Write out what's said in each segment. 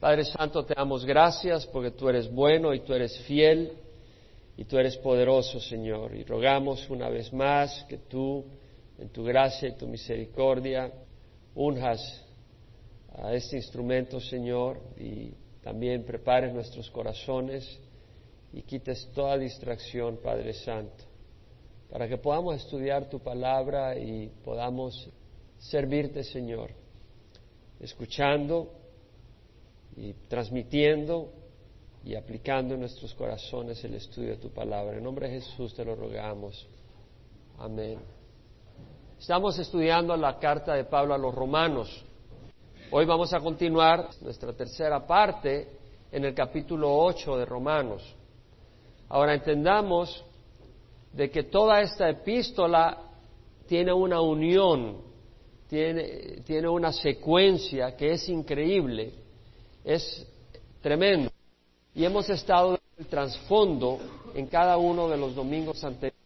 Padre Santo, te damos gracias porque tú eres bueno y tú eres fiel y tú eres poderoso, Señor. Y rogamos una vez más que tú, en tu gracia y tu misericordia, unjas a este instrumento, Señor, y también prepares nuestros corazones y quites toda distracción, Padre Santo, para que podamos estudiar tu palabra y podamos servirte, Señor, escuchando y transmitiendo y aplicando en nuestros corazones el estudio de tu palabra. En nombre de Jesús te lo rogamos. Amén. Estamos estudiando la carta de Pablo a los romanos. Hoy vamos a continuar nuestra tercera parte en el capítulo 8 de Romanos. Ahora entendamos de que toda esta epístola tiene una unión, tiene, tiene una secuencia que es increíble es tremendo. Y hemos estado en el trasfondo en cada uno de los domingos anteriores.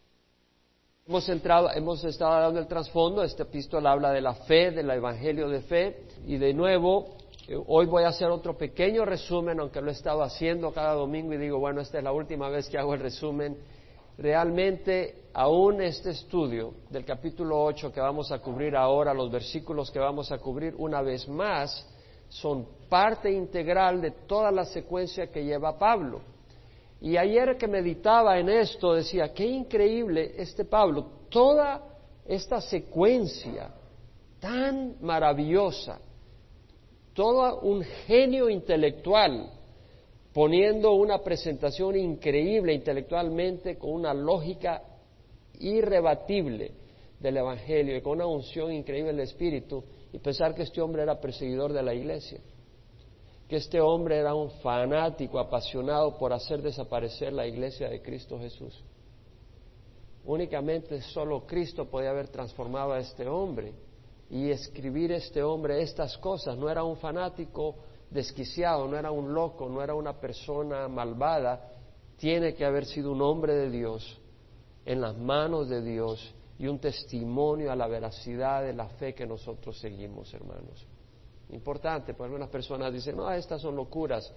Hemos, entrado, hemos estado dando el trasfondo, este epístola habla de la fe, del evangelio de fe, y de nuevo, eh, hoy voy a hacer otro pequeño resumen, aunque lo he estado haciendo cada domingo y digo, bueno, esta es la última vez que hago el resumen. Realmente, aún este estudio del capítulo 8 que vamos a cubrir ahora, los versículos que vamos a cubrir una vez más, son parte integral de toda la secuencia que lleva Pablo. Y ayer que meditaba en esto decía, qué increíble este Pablo, toda esta secuencia tan maravillosa, todo un genio intelectual, poniendo una presentación increíble intelectualmente con una lógica irrebatible del Evangelio y con una unción increíble del Espíritu, y pensar que este hombre era perseguidor de la iglesia, que este hombre era un fanático apasionado por hacer desaparecer la iglesia de Cristo Jesús. Únicamente solo Cristo podía haber transformado a este hombre y escribir este hombre estas cosas. No era un fanático desquiciado, no era un loco, no era una persona malvada. Tiene que haber sido un hombre de Dios, en las manos de Dios, y un testimonio a la veracidad de la fe que nosotros seguimos, hermanos. Importante, porque algunas personas dicen, no, estas son locuras.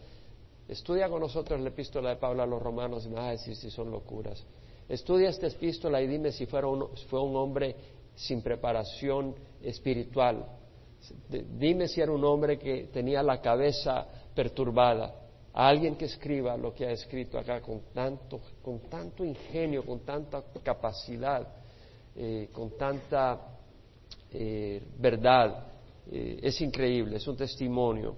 Estudia con nosotros la epístola de Pablo a los romanos y me vas a decir si son locuras. Estudia esta epístola y dime si fuera un, fue un hombre sin preparación espiritual. Dime si era un hombre que tenía la cabeza perturbada. alguien que escriba lo que ha escrito acá con tanto, con tanto ingenio, con tanta capacidad eh, con tanta eh, verdad. Eh, es increíble, es un testimonio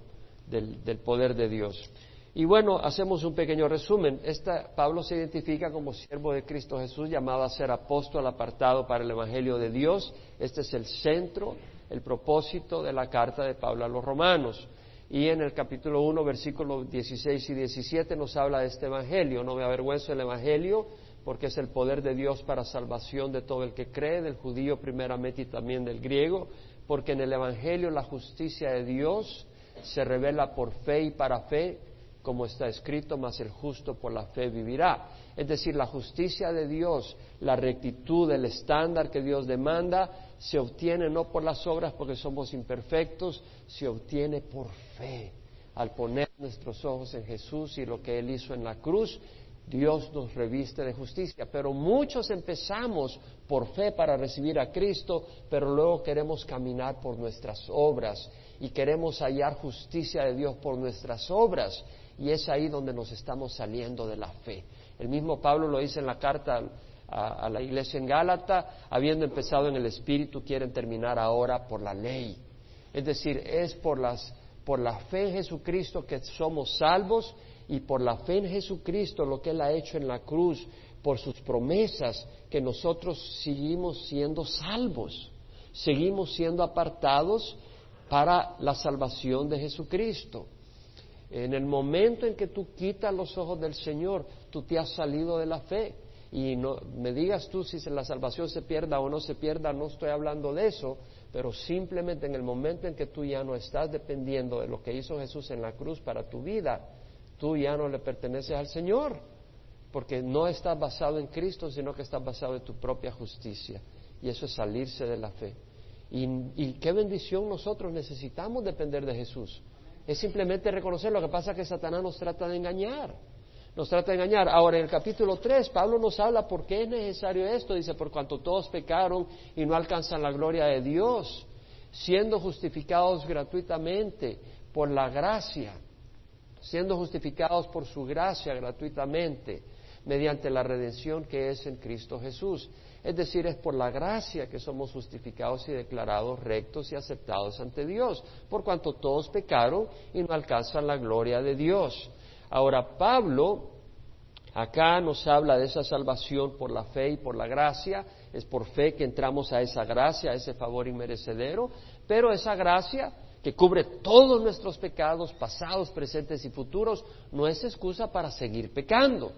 del, del, poder de Dios. Y bueno, hacemos un pequeño resumen. Esta, Pablo se identifica como siervo de Cristo Jesús, llamado a ser apóstol apartado para el Evangelio de Dios. Este es el centro, el propósito de la carta de Pablo a los romanos. Y en el capítulo 1, versículos 16 y 17 nos habla de este Evangelio. No me avergüenzo del Evangelio porque es el poder de Dios para salvación de todo el que cree, del judío primeramente y también del griego, porque en el Evangelio la justicia de Dios se revela por fe y para fe, como está escrito, mas el justo por la fe vivirá. Es decir, la justicia de Dios, la rectitud, el estándar que Dios demanda, se obtiene no por las obras porque somos imperfectos, se obtiene por fe, al poner nuestros ojos en Jesús y lo que Él hizo en la cruz Dios nos reviste de justicia. Pero muchos empezamos por fe para recibir a Cristo, pero luego queremos caminar por nuestras obras y queremos hallar justicia de Dios por nuestras obras. Y es ahí donde nos estamos saliendo de la fe. El mismo Pablo lo dice en la carta a, la iglesia en Gálata, habiendo empezado en el Espíritu, quieren terminar ahora por la ley. Es decir, es por, las, por la fe en Jesucristo que somos salvos y por la fe en Jesucristo, lo que Él ha hecho en la cruz, por sus promesas, que nosotros seguimos siendo salvos, seguimos siendo apartados para la salvación de Jesucristo. En el momento en que tú quitas los ojos del Señor, tú te has salido de la fe. Y no me digas tú si la salvación se pierda o no se pierda, no estoy hablando de eso, pero simplemente en el momento en que tú ya no estás dependiendo de lo que hizo Jesús en la cruz para tu vida, tú ya no le perteneces al Señor, porque no estás basado en Cristo, sino que estás basado en tu propia justicia. Y eso es salirse de la fe. Y, qué bendición nosotros necesitamos depender de Jesús. Es simplemente reconocer lo que pasa que Satanás nos trata de engañar. Nos trata de engañar. Ahora, en el capítulo 3, Pablo nos habla por qué es necesario esto. Dice, por cuanto todos pecaron y no alcanzan la gloria de Dios, siendo justificados gratuitamente por la gracia, siendo justificados por su gracia gratuitamente, mediante la redención que es en Cristo Jesús. Es decir, es por la gracia que somos justificados y declarados rectos y aceptados ante Dios, por cuanto todos pecaron y no alcanzan la gloria de Dios. Ahora, Pablo acá nos habla de esa salvación por la fe y por la gracia, es por fe que entramos a esa gracia, a ese favor inmerecedero, pero esa gracia que cubre todos nuestros pecados, pasados, presentes y futuros, no es excusa para seguir pecando.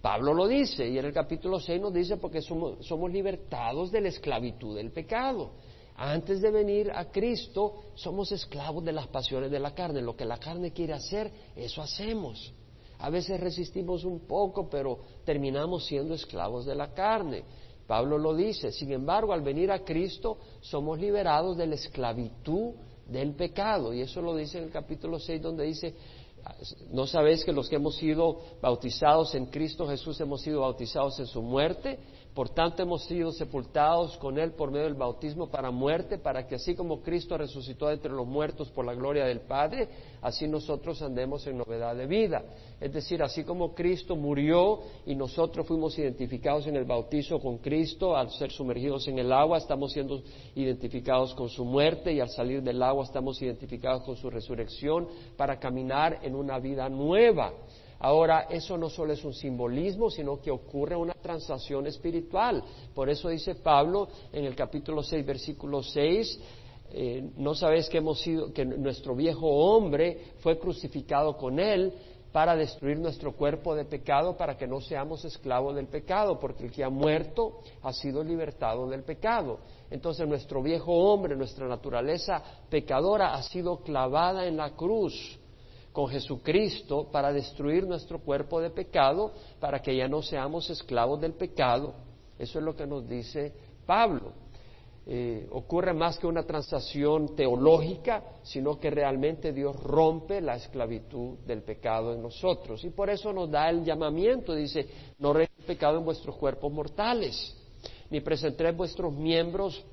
Pablo lo dice y en el capítulo 6 nos dice porque somos, somos libertados de la esclavitud del pecado. Antes de venir a Cristo somos esclavos de las pasiones de la carne. Lo que la carne quiere hacer, eso hacemos. A veces resistimos un poco, pero terminamos siendo esclavos de la carne. Pablo lo dice. Sin embargo, al venir a Cristo somos liberados de la esclavitud del pecado. Y eso lo dice en el capítulo 6 donde dice, ¿No sabéis que los que hemos sido bautizados en Cristo Jesús hemos sido bautizados en su muerte? Por tanto hemos sido sepultados con Él por medio del bautismo para muerte, para que así como Cristo resucitó entre los muertos por la gloria del Padre, así nosotros andemos en novedad de vida. Es decir, así como Cristo murió y nosotros fuimos identificados en el bautizo con Cristo, al ser sumergidos en el agua, estamos siendo identificados con su muerte y al salir del agua estamos identificados con su resurrección para caminar en una vida nueva. Ahora, eso no solo es un simbolismo, sino que ocurre una transacción espiritual. Por eso dice Pablo en el capítulo 6, versículo 6, eh, no sabéis que hemos sido, que nuestro viejo hombre fue crucificado con él para destruir nuestro cuerpo de pecado, para que no seamos esclavos del pecado, porque el que ha muerto ha sido libertado del pecado. Entonces nuestro viejo hombre, nuestra naturaleza pecadora ha sido clavada en la cruz con Jesucristo para destruir nuestro cuerpo de pecado, para que ya no seamos esclavos del pecado. Eso es lo que nos dice Pablo. Eh, ocurre más que una transacción teológica, sino que realmente Dios rompe la esclavitud del pecado en nosotros. Y por eso nos da el llamamiento, dice, no el pecado en vuestros cuerpos mortales, ni presentéis vuestros miembros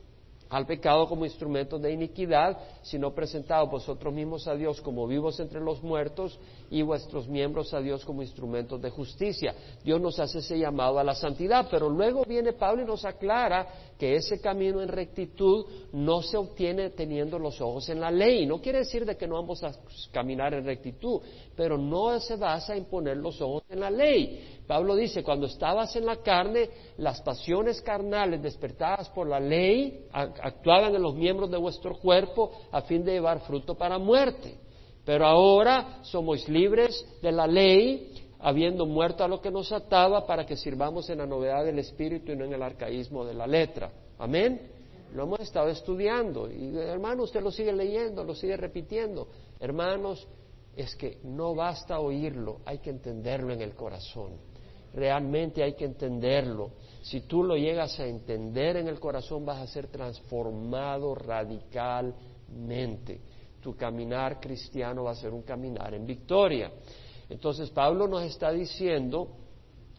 al pecado como instrumentos de iniquidad, sino presentados vosotros mismos a Dios como vivos entre los muertos y vuestros miembros a Dios como instrumentos de justicia. Dios nos hace ese llamado a la santidad, pero luego viene Pablo y nos aclara que ese camino en rectitud no se obtiene teniendo los ojos en la ley. No quiere decir de que no vamos a caminar en rectitud, pero no se basa en poner los ojos en la ley. Pablo dice, cuando estabas en la carne, las pasiones carnales despertadas por la ley actuaban en los miembros de vuestro cuerpo a fin de llevar fruto para muerte. Pero ahora somos libres de la ley, habiendo muerto a lo que nos ataba, para que sirvamos en la novedad del Espíritu y no en el arcaísmo de la letra. Amén. Lo hemos estado estudiando y hermano, usted lo sigue leyendo, lo sigue repitiendo. Hermanos, es que no basta oírlo, hay que entenderlo en el corazón realmente hay que entenderlo. Si tú lo llegas a entender en el corazón, vas a ser transformado radicalmente. Tu caminar cristiano va a ser un caminar en victoria. Entonces Pablo nos está diciendo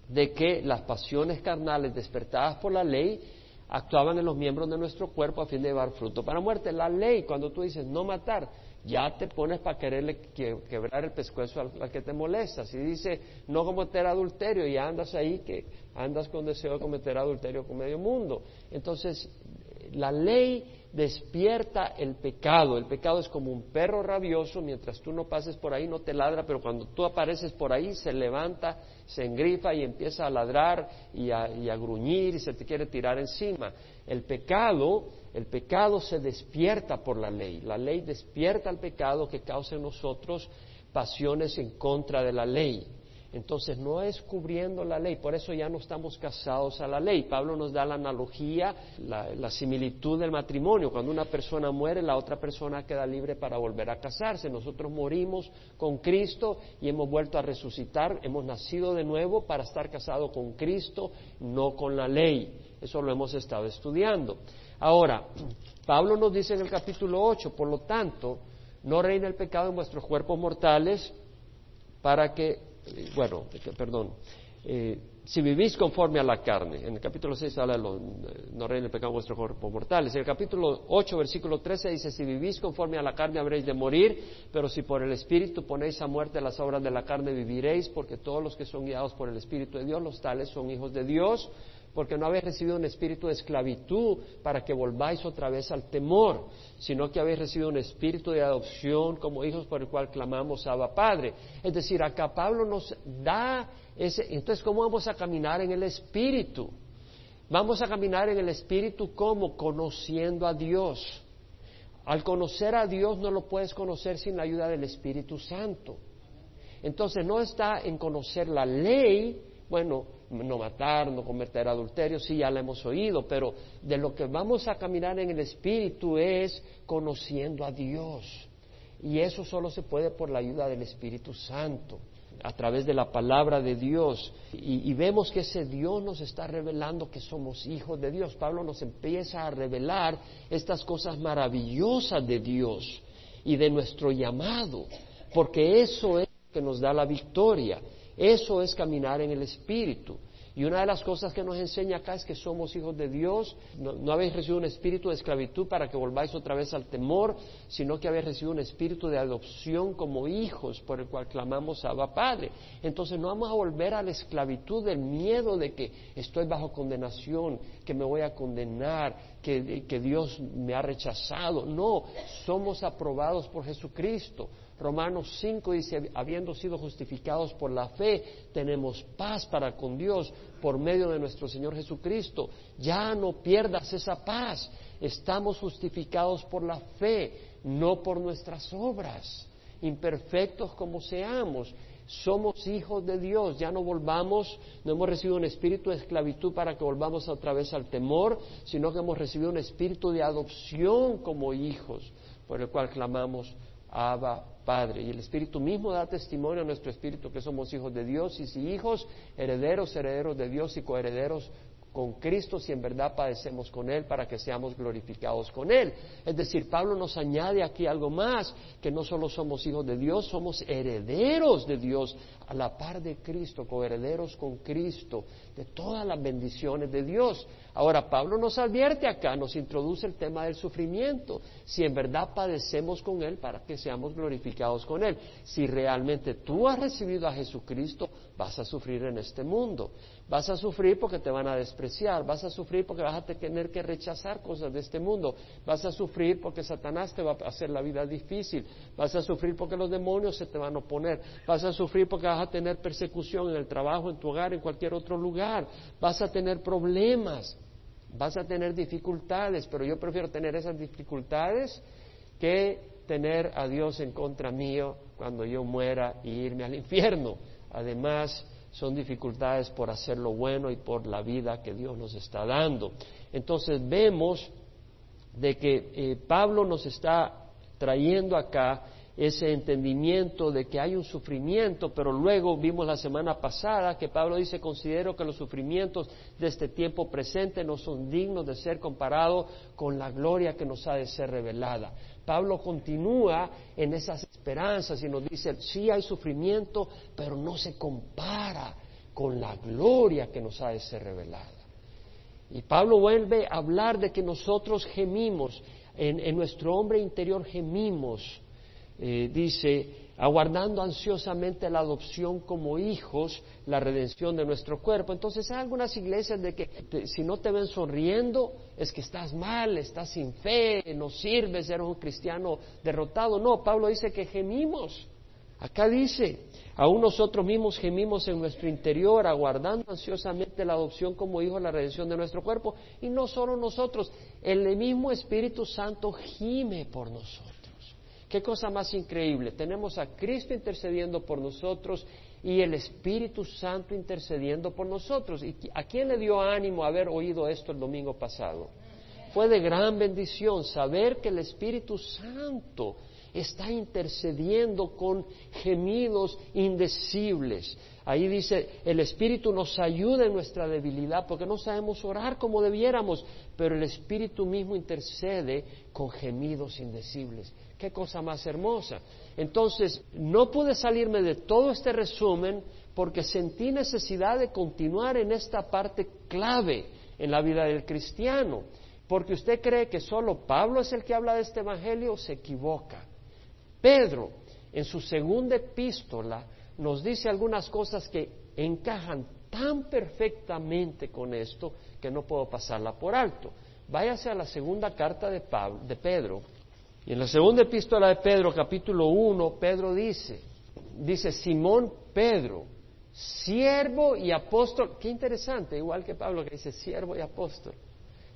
de que las pasiones carnales despertadas por la ley actuaban en los miembros de nuestro cuerpo a fin de llevar fruto para muerte. La ley, cuando tú dices no matar, ya te pones para quererle quebrar el pescuezo al, que te molesta. Si dice no cometer adulterio y andas ahí que andas con deseo de cometer adulterio con medio mundo. Entonces, la ley despierta el pecado. El pecado es como un perro rabioso, mientras tú no pases por ahí no te ladra, pero cuando tú apareces por ahí se levanta, se engrifa y empieza a ladrar y a, y a gruñir y se te quiere tirar encima. El pecado el pecado se despierta por la ley. La ley despierta el pecado que causa en nosotros pasiones en contra de la ley. Entonces no es cubriendo la ley, por eso ya no estamos casados a la ley. Pablo nos da la analogía, la, similitud del matrimonio. Cuando una persona muere, la otra persona queda libre para volver a casarse. Nosotros morimos con Cristo y hemos vuelto a resucitar, hemos nacido de nuevo para estar casados con Cristo, no con la ley. Eso lo hemos estado estudiando. Ahora, Pablo nos dice en el capítulo 8, por lo tanto, no reine el pecado en vuestros cuerpos mortales para que, bueno, perdón, eh, si vivís conforme a la carne. En el capítulo 6 habla de los, no reine el pecado en vuestros cuerpos mortales. En el capítulo 8, versículo 13 dice, si vivís conforme a la carne habréis de morir, pero si por el Espíritu ponéis a muerte las obras de la carne viviréis, porque todos los que son guiados por el Espíritu de Dios, los tales son hijos de Dios porque no habéis recibido un espíritu de esclavitud para que volváis otra vez al temor, sino que habéis recibido un espíritu de adopción como hijos por el cual clamamos Abba Padre. Es decir, acá Pablo nos da ese, entonces, ¿cómo vamos a caminar en el espíritu? Vamos a caminar en el espíritu como conociendo a Dios. Al conocer a Dios no lo puedes conocer sin la ayuda del Espíritu Santo. Entonces no está en conocer la ley, bueno, no matar, no cometer adulterio, sí, ya lo hemos oído, pero de lo que vamos a caminar en el Espíritu es conociendo a Dios. Y eso solo se puede por la ayuda del Espíritu Santo, a través de la palabra de Dios. Y, y, vemos que ese Dios nos está revelando que somos hijos de Dios. Pablo nos empieza a revelar estas cosas maravillosas de Dios y de nuestro llamado, porque eso es lo que nos da la victoria. Eso es caminar en el Espíritu. Y una de las cosas que nos enseña acá es que somos hijos de Dios. No, habéis recibido un espíritu de esclavitud para que volváis otra vez al temor, sino que habéis recibido un espíritu de adopción como hijos por el cual clamamos Abba Padre. Entonces no vamos a volver a la esclavitud del miedo de que estoy bajo condenación, que me voy a condenar, que, Dios me ha rechazado. No, somos aprobados por Jesucristo. Romanos 5 dice, habiendo sido justificados por la fe, tenemos paz para con Dios por medio de nuestro Señor Jesucristo. Ya no pierdas esa paz. Estamos justificados por la fe, no por nuestras obras, imperfectos como seamos. Somos hijos de Dios, ya no volvamos, no hemos recibido un espíritu de esclavitud para que volvamos otra vez al temor, sino que hemos recibido un espíritu de adopción como hijos, por el cual clamamos Abba Padre. Y el Espíritu mismo da testimonio a nuestro Espíritu que somos hijos de Dios y si hijos, herederos, herederos de Dios y coherederos con Cristo si en verdad padecemos con Él para que seamos glorificados con Él. Es decir, Pablo nos añade aquí algo más, que no solo somos hijos de Dios, somos herederos de Dios a la par de Cristo, coherederos con Cristo, de todas las bendiciones de Dios. Ahora, Pablo nos advierte acá, nos introduce el tema del sufrimiento, si en verdad padecemos con Él para que seamos glorificados con Él. Si realmente tú has recibido a Jesucristo, vas a sufrir en este mundo. Vas a sufrir porque te van a despreciar, vas a sufrir porque vas a tener que rechazar cosas de este mundo, vas a sufrir porque Satanás te va a hacer la vida difícil, vas a sufrir porque los demonios se te van a oponer, vas a sufrir porque vas a tener persecución en el trabajo, en tu hogar, en cualquier otro lugar, vas a tener problemas, vas a tener dificultades, pero yo prefiero tener esas dificultades que tener a Dios en contra mío cuando yo muera y irme al infierno. Además, son dificultades por hacer lo bueno y por la vida que Dios nos está dando. Entonces vemos de que eh, Pablo nos está trayendo acá ese entendimiento de que hay un sufrimiento, pero luego vimos la semana pasada que Pablo dice, considero que los sufrimientos de este tiempo presente no son dignos de ser comparados con la gloria que nos ha de ser revelada. Pablo continúa en esas esperanzas y nos dice, sí hay sufrimiento, pero no se compara con la gloria que nos ha de ser revelada. Y Pablo vuelve a hablar de que nosotros gemimos, en, nuestro hombre interior gemimos, eh, dice, aguardando ansiosamente la adopción como hijos, la redención de nuestro cuerpo. Entonces hay algunas iglesias de que si no te ven sonriendo es que estás mal, estás sin fe, no sirves, eres un cristiano derrotado. No, Pablo dice que gemimos. Acá dice, aún nosotros mismos gemimos en nuestro interior, aguardando ansiosamente la adopción como hijos, la redención de nuestro cuerpo. Y no solo nosotros, el mismo Espíritu Santo gime por nosotros. Qué cosa más increíble. Tenemos a Cristo intercediendo por nosotros y el Espíritu Santo intercediendo por nosotros. ¿Y a quién le dio ánimo haber oído esto el domingo pasado? Fue de gran bendición saber que el Espíritu Santo está intercediendo con gemidos indecibles. Ahí dice, el Espíritu nos ayuda en nuestra debilidad porque no sabemos orar como debiéramos, pero el Espíritu mismo intercede con gemidos indecibles. Qué cosa más hermosa. Entonces, no pude salirme de todo este resumen porque sentí necesidad de continuar en esta parte clave en la vida del cristiano. Porque usted cree que solo Pablo es el que habla de este Evangelio, se equivoca. Pedro, en su segunda epístola, nos dice algunas cosas que encajan tan perfectamente con esto que no puedo pasarla por alto. Váyase a la segunda carta de, Pablo, de Pedro. Y en la segunda epístola de Pedro, capítulo 1, Pedro dice, dice Simón Pedro, siervo y apóstol, qué interesante, igual que Pablo que dice siervo y apóstol,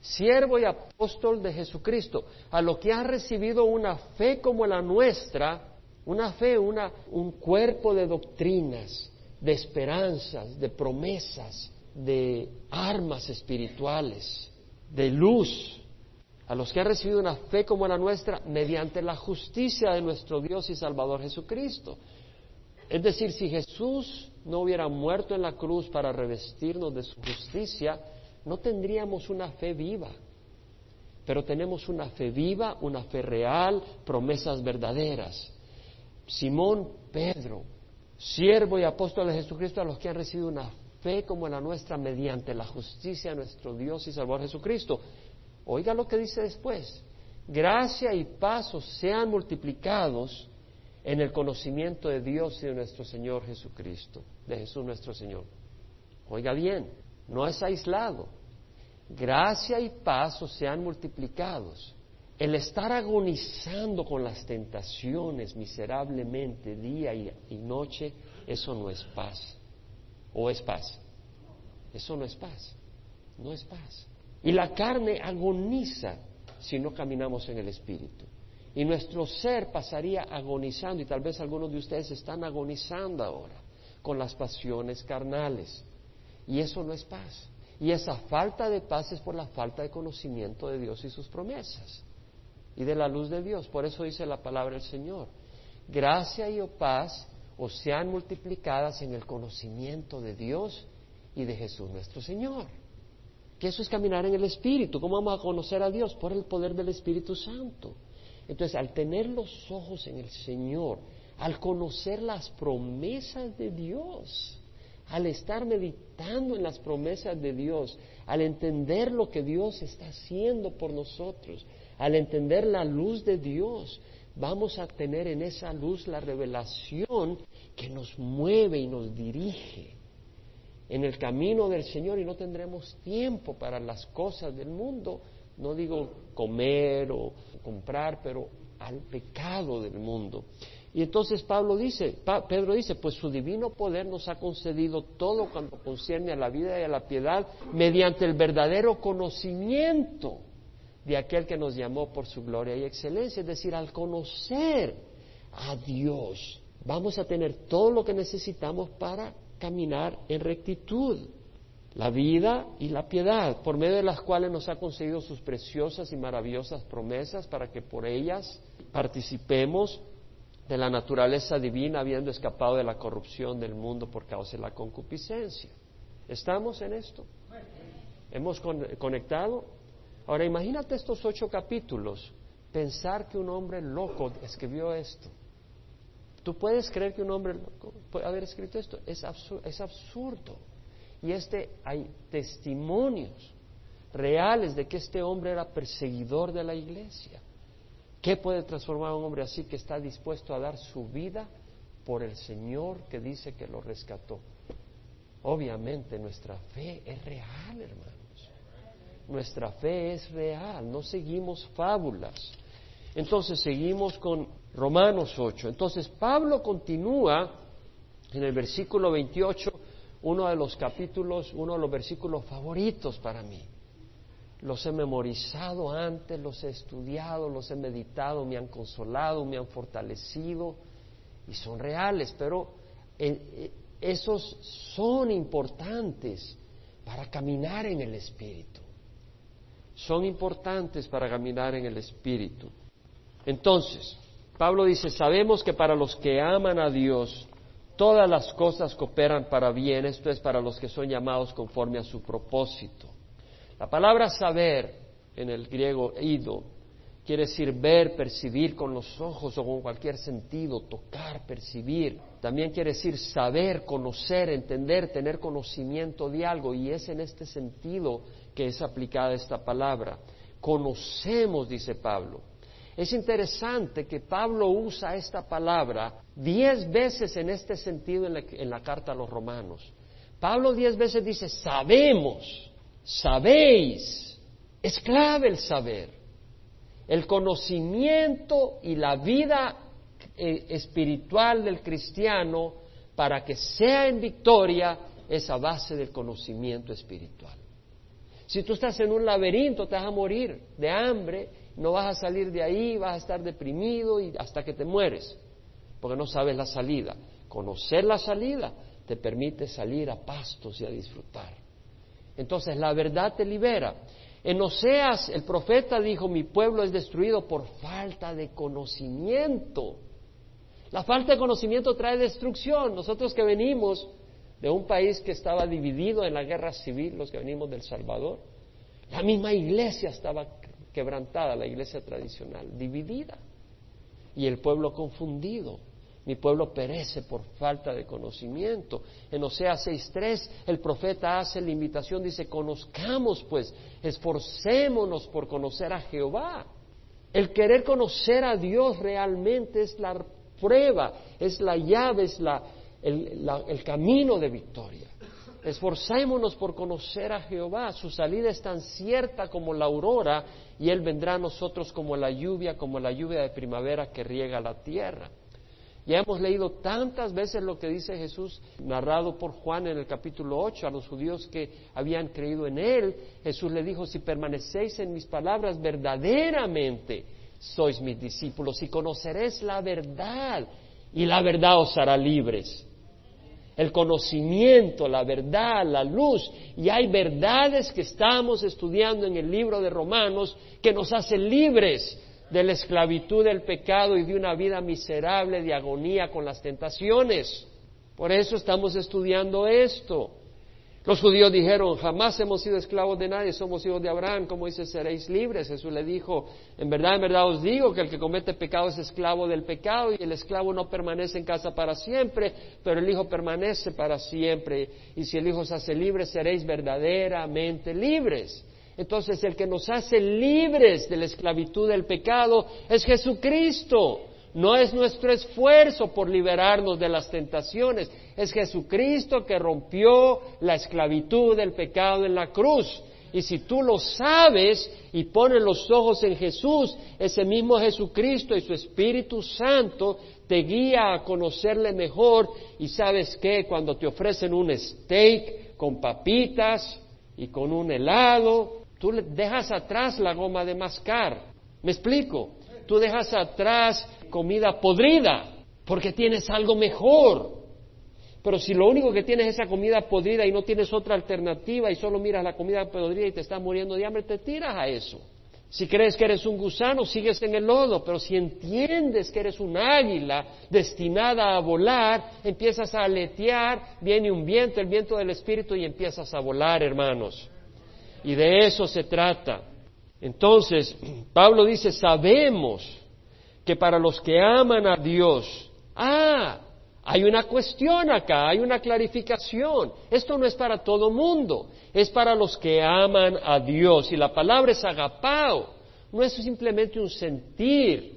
siervo y apóstol de Jesucristo, a lo que ha recibido una fe como la nuestra, una fe, una, un cuerpo de doctrinas, de esperanzas, de promesas, de armas espirituales, de luz, a los que han recibido una fe como la nuestra mediante la justicia de nuestro Dios y Salvador Jesucristo. Es decir, si Jesús no hubiera muerto en la cruz para revestirnos de su justicia, no tendríamos una fe viva. Pero tenemos una fe viva, una fe real, promesas verdaderas. Simón Pedro, siervo y apóstol de Jesucristo, a los que han recibido una fe como la nuestra mediante la justicia de nuestro Dios y Salvador Jesucristo. Oiga lo que dice después. Gracia y paso sean multiplicados en el conocimiento de Dios y de nuestro Señor Jesucristo, de Jesús nuestro Señor. Oiga bien, no es aislado. Gracia y paso sean multiplicados el estar agonizando con las tentaciones miserablemente día y, noche, eso no es paz. ¿O es paz? Eso no es paz. No es paz. Y la carne agoniza si no caminamos en el Espíritu. Y nuestro ser pasaría agonizando, y tal vez algunos de ustedes están agonizando ahora con las pasiones carnales. Y eso no es paz. Y esa falta de paz es por la falta de conocimiento de Dios y sus promesas y de la luz de Dios. Por eso dice la palabra del Señor. Gracia y paz os sean multiplicadas en el conocimiento de Dios y de Jesús nuestro Señor. Que eso es caminar en el Espíritu. ¿Cómo vamos a conocer a Dios? Por el poder del Espíritu Santo. Entonces, al tener los ojos en el Señor, al conocer las promesas de Dios, al estar meditando en las promesas de Dios, al entender lo que Dios está haciendo por nosotros, al entender la luz de Dios, vamos a tener en esa luz la revelación que nos mueve y nos dirige en el camino del Señor y no tendremos tiempo para las cosas del mundo, no digo comer o comprar, pero al pecado del mundo. Y entonces Pablo dice, Pedro dice, pues su divino poder nos ha concedido todo cuanto concierne a la vida y a la piedad mediante el verdadero conocimiento de aquel que nos llamó por su gloria y excelencia, es decir, al conocer a Dios, vamos a tener todo lo que necesitamos para caminar en rectitud, la vida y la piedad, por medio de las cuales nos ha concedido sus preciosas y maravillosas promesas para que por ellas participemos de la naturaleza divina, habiendo escapado de la corrupción del mundo por causa de la concupiscencia. ¿Estamos en esto? ¿Hemos conectado? Ahora imagínate estos ocho capítulos, pensar que un hombre loco escribió esto. ¿Tú puedes creer que un hombre puede haber escrito esto? Es, es absurdo. Y este hay testimonios reales de que este hombre era perseguidor de la iglesia. ¿Qué puede transformar a un hombre así que está dispuesto a dar su vida por el Señor que dice que lo rescató? Obviamente nuestra fe es real, hermano. Nuestra fe es real, no seguimos fábulas. Entonces seguimos con Romanos 8. Entonces Pablo continúa en el versículo 28, uno de los capítulos, uno de los versículos favoritos para mí. Los he memorizado antes, los he estudiado, los he meditado, me han consolado, me han fortalecido y son reales, pero eh, esos son importantes para caminar en el Espíritu son importantes para caminar en el Espíritu. Entonces, Pablo dice, sabemos que para los que aman a Dios, todas las cosas cooperan para bien, esto es para los que son llamados conforme a su propósito. La palabra saber en el griego ido quiere decir ver, percibir con los ojos o con cualquier sentido, tocar, percibir. También quiere decir saber, conocer, entender, tener conocimiento de algo y es en este sentido que es aplicada esta palabra. Conocemos, dice Pablo. Es interesante que Pablo usa esta palabra diez veces en este sentido en la, carta a los romanos. Pablo diez veces dice, sabemos, sabéis. Es clave el saber. El conocimiento y la vida eh, espiritual del cristiano, para que sea en victoria, es a base del conocimiento espiritual. Si tú estás en un laberinto, te vas a morir de hambre, no vas a salir de ahí, vas a estar deprimido y hasta que te mueres, porque no sabes la salida. Conocer la salida te permite salir a pastos y a disfrutar. Entonces la verdad te libera. En Oseas el profeta dijo, mi pueblo es destruido por falta de conocimiento. La falta de conocimiento trae destrucción. Nosotros que venimos de un país que estaba dividido en la guerra civil, los que venimos del Salvador, la misma iglesia estaba quebrantada, la iglesia tradicional, dividida. Y el pueblo confundido. Mi pueblo perece por falta de conocimiento. En Oseas 6.3 el profeta hace la invitación, dice, conozcamos pues, esforcémonos por conocer a Jehová. El querer conocer a Dios realmente es la prueba, es la llave, es la, el, camino de victoria. Esforcémonos por conocer a Jehová. Su salida es tan cierta como la aurora y Él vendrá a nosotros como la lluvia, como la lluvia de primavera que riega la tierra. Ya hemos leído tantas veces lo que dice Jesús, narrado por Juan en el capítulo 8, a los judíos que habían creído en Él. Jesús le dijo, si permanecéis en mis palabras, verdaderamente sois mis discípulos y conoceréis la verdad y la verdad os hará libres. El conocimiento, la verdad, la luz. Y hay verdades que estamos estudiando en el libro de Romanos que nos hacen libres de la esclavitud del pecado y de una vida miserable de agonía con las tentaciones. Por eso estamos estudiando esto. Los judíos dijeron, jamás hemos sido esclavos de nadie, somos hijos de Abraham, como dice, seréis libres. Jesús le dijo, en verdad, en verdad os digo que el que comete pecado es esclavo del pecado y el esclavo no permanece en casa para siempre, pero el Hijo permanece para siempre. Y si el Hijo os hace libre, seréis verdaderamente libres. Entonces el que nos hace libres de la esclavitud del pecado es Jesucristo. No es nuestro esfuerzo por liberarnos de las tentaciones, es Jesucristo que rompió la esclavitud del pecado en la cruz. Y si tú lo sabes y pones los ojos en Jesús, ese mismo Jesucristo y su Espíritu Santo te guía a conocerle mejor y sabes que cuando te ofrecen un steak con papitas y con un helado, Tú dejas atrás la goma de mascar. ¿Me explico? Tú dejas atrás comida podrida porque tienes algo mejor. Pero si lo único que tienes es esa comida podrida y no tienes otra alternativa y solo miras la comida podrida y te estás muriendo de hambre, te tiras a eso. Si crees que eres un gusano, sigues en el lodo, pero si entiendes que eres un águila destinada a volar, empiezas a aletear, viene un viento, el viento del Espíritu, y empiezas a volar, hermanos. Y de eso se trata. Entonces, Pablo dice, sabemos que para los que aman a Dios, ah, hay una cuestión acá, hay una clarificación. Esto no es para todo mundo, es para los que aman a Dios. Y la palabra es agapao, no es simplemente un sentir.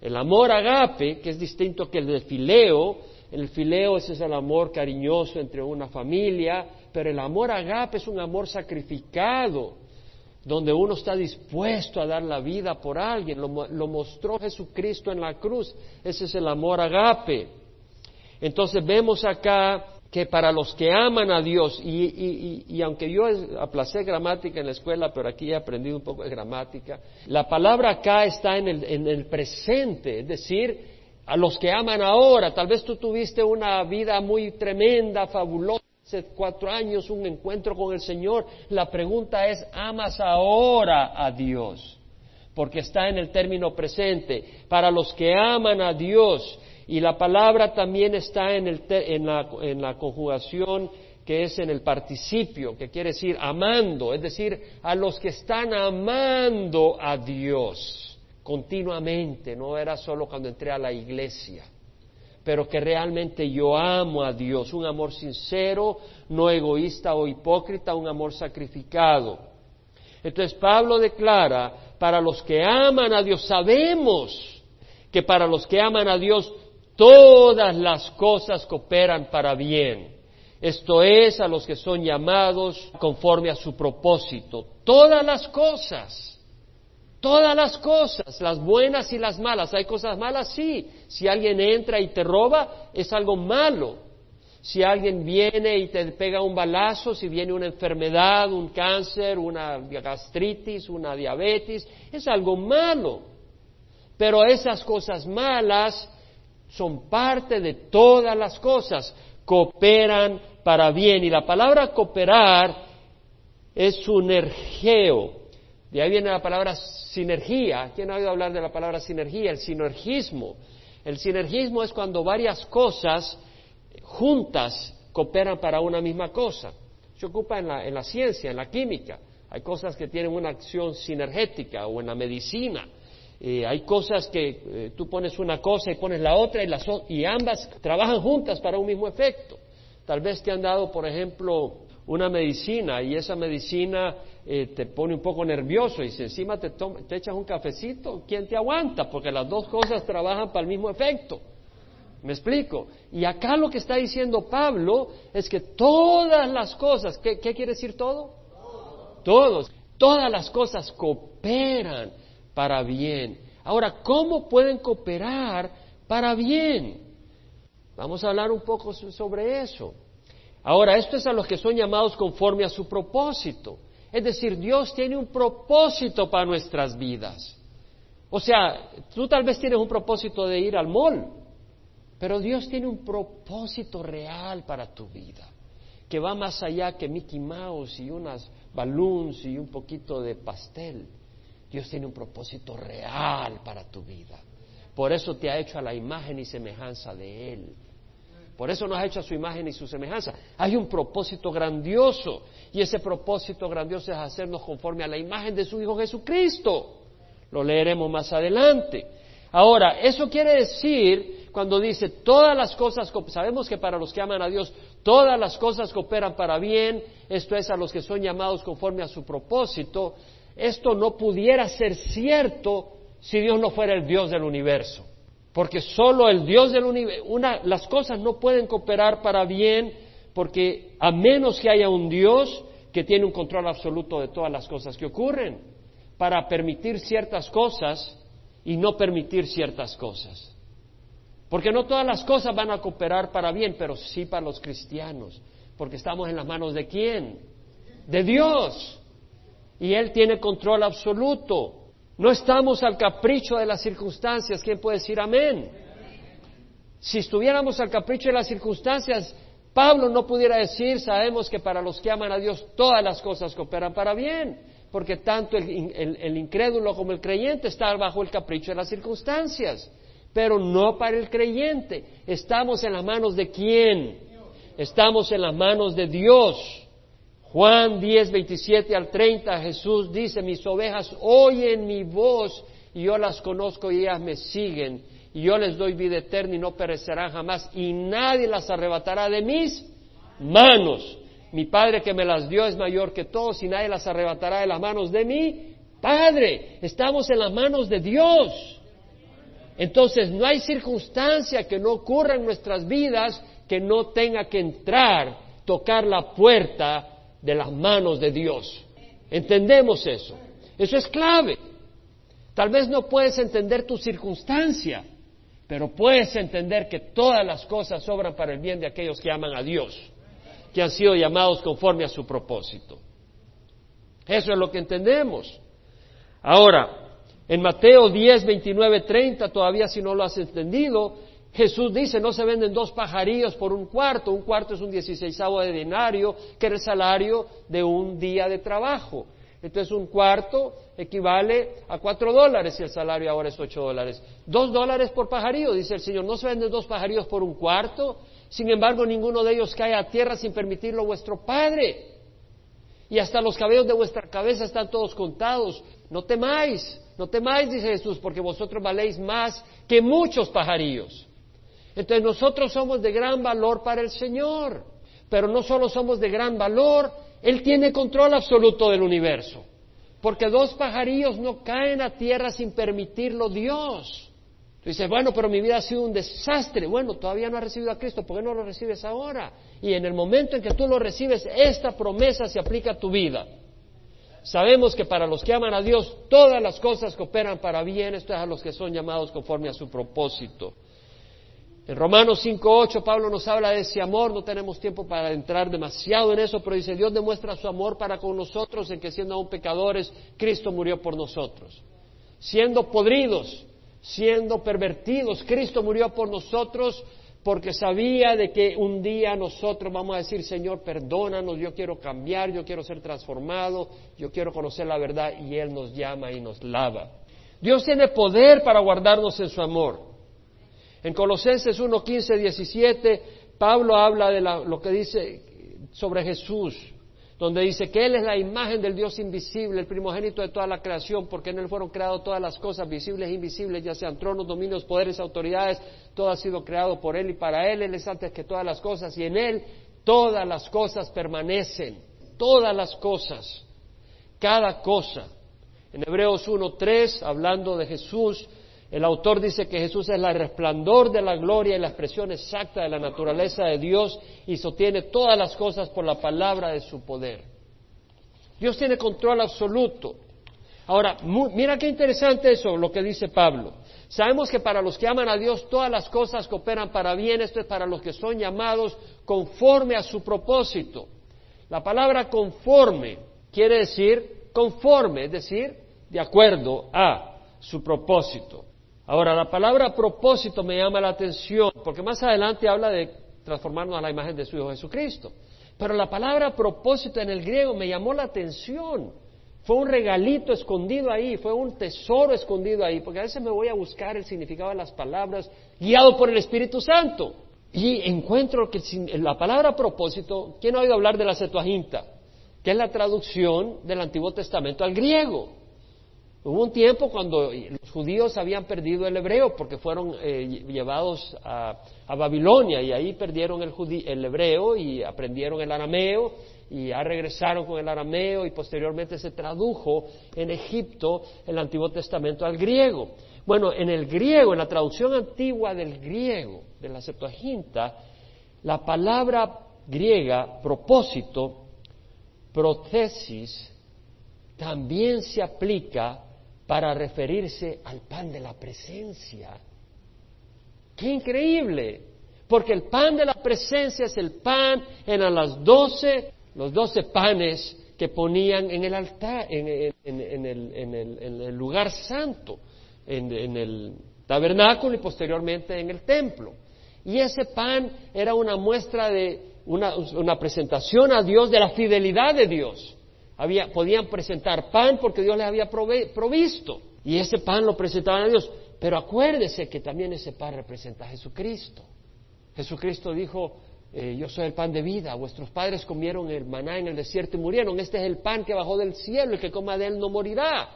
El amor agape, que es distinto que el de fileo, el fileo es el amor cariñoso entre una familia, pero el amor agape es un amor sacrificado, donde uno está dispuesto a dar la vida por alguien. Lo, mostró Jesucristo en la cruz. Ese es el amor agape. Entonces vemos acá que para los que aman a Dios, y, aunque yo aplacé gramática en la escuela, pero aquí he aprendido un poco de gramática, la palabra acá está en el, en el presente, es decir, a los que aman ahora. Tal vez tú tuviste una vida muy tremenda, fabulosa cuatro años un encuentro con el Señor. La pregunta es, ¿amas ahora a Dios? porque está en el término presente, para los que aman a Dios. Y la palabra también está en, el en, la, en la conjugación que es en el participio, que quiere decir amando, es decir, a los que están amando a Dios continuamente, no era solo cuando entré a la iglesia, pero que realmente yo amo a Dios, un amor sincero, no egoísta o hipócrita, un amor sacrificado. Entonces Pablo declara, para los que aman a Dios, sabemos que para los que aman a Dios todas las cosas cooperan para bien. Esto es a los que son llamados conforme a su propósito. Todas las cosas, todas las cosas, las buenas y las malas. ¿Hay cosas malas? Sí. Si alguien entra y te roba, es algo malo. Si alguien viene y te pega un balazo, si viene una enfermedad, un cáncer, una gastritis, una diabetes, es algo malo. Pero esas cosas malas son parte de todas las cosas, cooperan para bien. Y la palabra cooperar es sinergeo. De ahí viene la palabra sinergia. ¿Quién ha oído hablar de la palabra sinergia? El sinergismo. El sinergismo es cuando varias cosas juntas cooperan para una misma cosa. Se ocupa en la, en la ciencia, en la química. Hay cosas que tienen una acción sinergética o en la medicina. Eh, hay cosas que eh, tú pones una cosa y pones la otra y, las, y ambas trabajan juntas para un mismo efecto. Tal vez te han dado, por ejemplo, una medicina y esa medicina eh, te pone un poco nervioso y si encima te, te echas un cafecito, ¿quién te aguanta? Porque las dos cosas trabajan para el mismo efecto. ¿Me explico? Y acá lo que está diciendo Pablo es que todas las cosas, ¿qué, quiere decir todo? Todos. Todas las cosas cooperan para bien. Ahora, ¿cómo pueden cooperar para bien? Vamos a hablar un poco sobre eso. Ahora, esto es a los que son llamados conforme a su propósito. Es decir, Dios tiene un propósito para nuestras vidas. O sea, tú tal vez tienes un propósito de ir al mall, pero Dios tiene un propósito real para tu vida, que va más allá que Mickey Mouse y unas balloons y un poquito de pastel. Dios tiene un propósito real para tu vida. Por eso te ha hecho a la imagen y semejanza de Él. Por eso nos ha hecho a su imagen y su semejanza. Hay un propósito grandioso y ese propósito grandioso es hacernos conforme a la imagen de su Hijo Jesucristo. Lo leeremos más adelante. Ahora, eso quiere decir cuando dice todas las cosas, sabemos que para los que aman a Dios, todas las cosas cooperan para bien, esto es a los que son llamados conforme a su propósito, esto no pudiera ser cierto si Dios no fuera el Dios del universo. Porque solo el Dios del universo, las cosas no pueden cooperar para bien, porque a menos que haya un Dios que tiene un control absoluto de todas las cosas que ocurren, para permitir ciertas cosas y no permitir ciertas cosas. Porque no todas las cosas van a cooperar para bien, pero sí para los cristianos. Porque estamos en las manos de quién? De Dios. Y Él tiene control absoluto. No estamos al capricho de las circunstancias. ¿Quién puede decir amén? Si estuviéramos al capricho de las circunstancias, Pablo no pudiera decir, sabemos que para los que aman a Dios todas las cosas cooperan para bien, porque tanto el, el incrédulo como el creyente está bajo el capricho de las circunstancias pero no para el creyente. Estamos en las manos de quién? Estamos en las manos de Dios. Juan 10, 27 al 30, Jesús dice, mis ovejas oyen mi voz y yo las conozco y ellas me siguen y yo les doy vida eterna y no perecerán jamás y nadie las arrebatará de mis manos. Mi Padre que me las dio es mayor que todos y nadie las arrebatará de las manos de mi Padre. Estamos en las manos de Dios. Entonces, no hay circunstancia que no ocurra en nuestras vidas que no tenga que entrar, tocar la puerta de las manos de Dios. ¿Entendemos eso? Eso es clave. Tal vez no puedes entender tu circunstancia, pero puedes entender que todas las cosas obran para el bien de aquellos que aman a Dios, que han sido llamados conforme a su propósito. Eso es lo que entendemos. Ahora, en Mateo 10, 29, 30, todavía si no lo has entendido, Jesús dice, no se venden dos pajarillos por un cuarto, un cuarto es un dieciséisavo de denario, que era el salario de un día de trabajo. Entonces un cuarto equivale a cuatro dólares y el salario ahora es ocho dólares. Dos dólares por pajarillo, dice el Señor. No se venden dos pajarillos por un cuarto. Sin embargo, ninguno de ellos cae a tierra sin permitirlo vuestro Padre. Y hasta los cabellos de vuestra cabeza están todos contados. No temáis, no temáis, dice Jesús, porque vosotros valéis más que muchos pajarillos. Entonces nosotros somos de gran valor para el Señor. Pero no solo somos de gran valor, Él tiene control absoluto del universo. Porque dos pajarillos no caen a tierra sin permitirlo Dios. Tú dices, bueno, pero mi vida ha sido un desastre. Bueno, todavía no has recibido a Cristo, ¿por qué no lo recibes ahora? Y en el momento en que tú lo recibes, esta promesa se aplica a tu vida. Sabemos que para los que aman a Dios, todas las cosas cooperan para bien, esto es a los que son llamados conforme a su propósito. En Romanos 5.8 Pablo nos habla de ese amor, no tenemos tiempo para entrar demasiado en eso, pero dice, Dios demuestra su amor para con nosotros en que siendo aún pecadores, Cristo murió por nosotros. Siendo podridos, siendo pervertidos, Cristo murió por nosotros porque sabía de que un día nosotros vamos a decir, Señor, perdónanos, yo quiero cambiar, yo quiero ser transformado, yo quiero conocer la verdad y Él nos llama y nos lava. Dios tiene poder para guardarnos en su amor. En Colosenses 1, 15, 17, Pablo habla de lo que dice sobre Jesús, donde dice que Él es la imagen del Dios invisible, el primogénito de toda la creación, porque en Él fueron creadas todas las cosas, visibles e invisibles, ya sean tronos, dominios, poderes, autoridades, todo ha sido creado por Él y para Él, Él es antes que todas las cosas, y en Él todas las cosas permanecen, todas las cosas, cada cosa. En Hebreos 1.3, hablando de Jesús, el autor dice que Jesús es el resplandor de la gloria y la expresión exacta de la naturaleza de Dios y sostiene todas las cosas por la palabra de su poder. Dios tiene control absoluto. Ahora, mira qué interesante eso, lo que dice Pablo. Sabemos que para los que aman a Dios todas las cosas cooperan para bien, esto es para los que son llamados conforme a su propósito. La palabra conforme quiere decir conforme, es decir, de acuerdo a su propósito. Ahora, la palabra propósito me llama la atención, porque más adelante habla de transformarnos a la imagen de su Hijo Jesucristo. Pero la palabra propósito en el griego me llamó la atención. Fue un regalito escondido ahí, fue un tesoro escondido ahí, porque a veces me voy a buscar el significado de las palabras guiado por el Espíritu Santo. Y encuentro que la palabra propósito, ¿quién ha oído hablar de la Septuaginta? Que es la traducción del Antiguo Testamento al griego. Hubo un tiempo cuando los judíos habían perdido el hebreo porque fueron eh, llevados a, Babilonia y ahí perdieron el, el, hebreo y aprendieron el arameo y ya regresaron con el arameo y posteriormente se tradujo en Egipto el Antiguo Testamento al griego. Bueno, en el griego, en la traducción antigua del griego, de la Septuaginta, la palabra griega propósito, protesis, también se aplica para referirse al pan de la presencia. ¡Qué increíble! Porque el pan de la presencia es el pan, eran las doce, los doce panes que ponían en el altar, en, el, lugar santo, en, el tabernáculo y posteriormente en el templo. Y ese pan era una muestra de una, una presentación a Dios de la fidelidad de Dios podían presentar pan porque Dios les había provisto. Y ese pan lo presentaban a Dios. Pero acuérdese que también ese pan representa a Jesucristo. Jesucristo dijo, eh, yo soy el pan de vida, vuestros padres comieron el maná en el desierto y murieron, este es el pan que bajó del cielo, el que coma de él no morirá,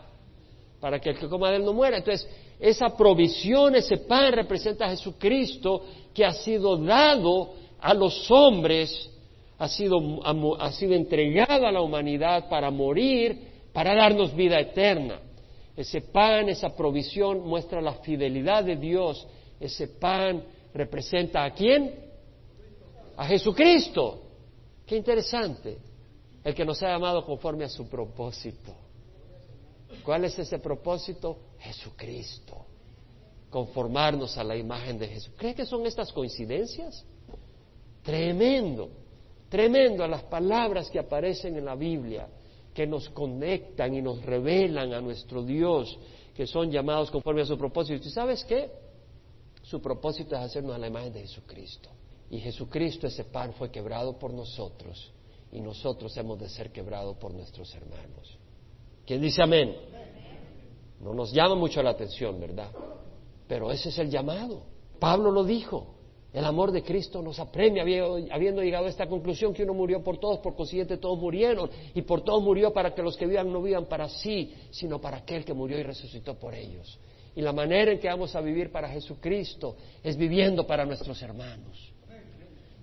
para que el que coma de él no muera. Entonces, esa provisión, ese pan representa a Jesucristo que ha sido dado a los hombres ha sido, ha sido entregado a la humanidad para morir, para darnos vida eterna. Ese pan, esa provisión muestra la fidelidad de Dios. Ese pan representa a quién? A Jesucristo. Qué interesante. El que nos ha llamado conforme a su propósito. ¿Cuál es ese propósito? Jesucristo. Conformarnos a la imagen de Jesús. ¿Cree que son estas coincidencias? Tremendo. Tremendo a las palabras que aparecen en la Biblia, que nos conectan y nos revelan a nuestro Dios, que son llamados conforme a su propósito. ¿Y sabes qué? Su propósito es hacernos a la imagen de Jesucristo. Y Jesucristo, ese pan, fue quebrado por nosotros y nosotros hemos de ser quebrados por nuestros hermanos. ¿Quién dice amén? No nos llama mucho la atención, ¿verdad? Pero ese es el llamado. Pablo lo dijo. El amor de Cristo nos apremia, habiendo llegado a esta conclusión que uno murió por todos, por consiguiente todos murieron, y por todos murió para que los que vivan no vivan para sí, sino para aquel que murió y resucitó por ellos. Y la manera en que vamos a vivir para Jesucristo es viviendo para nuestros hermanos,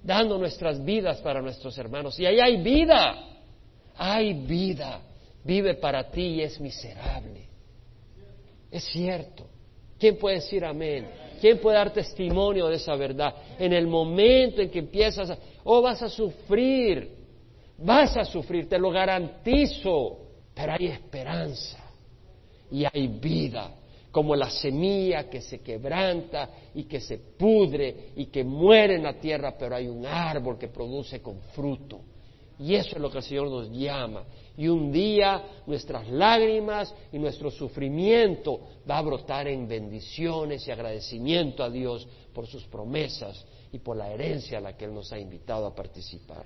dando nuestras vidas para nuestros hermanos. Y ahí hay vida, hay vida. Vive para ti y es miserable. Es cierto. ¿Quién puede decir amén? ¿Quién puede dar testimonio de esa verdad? En el momento en que empiezas a, oh, vas a sufrir, vas a sufrir, te lo garantizo, pero hay esperanza y hay vida, como la semilla que se quebranta y que se pudre y que muere en la tierra, pero hay un árbol que produce con fruto. Y eso es lo que el Señor nos llama. Y un día nuestras lágrimas y nuestro sufrimiento va a brotar en bendiciones y agradecimiento a Dios por sus promesas y por la herencia a la que Él nos ha invitado a participar.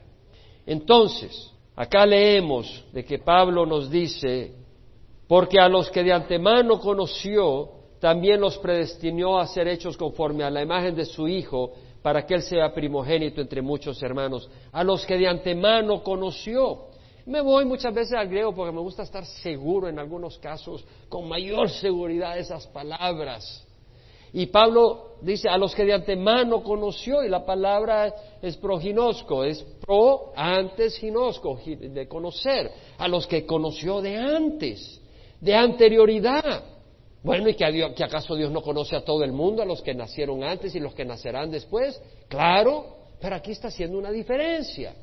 Entonces, acá leemos de que Pablo nos dice, porque a los que de antemano conoció, también los predestinó a ser hechos conforme a la imagen de su Hijo, para que Él sea primogénito entre muchos hermanos, a los que de antemano conoció. Me voy muchas veces al griego porque me gusta estar seguro en algunos casos, con mayor seguridad esas palabras. Y Pablo dice, a los que de antemano conoció, y la palabra es proginosco, es pro antes ginosco, de conocer, a los que conoció de antes, de anterioridad. Bueno, ¿y que, que acaso Dios no conoce a todo el mundo, a los que nacieron antes y los que nacerán después? Claro, pero aquí está haciendo una diferencia.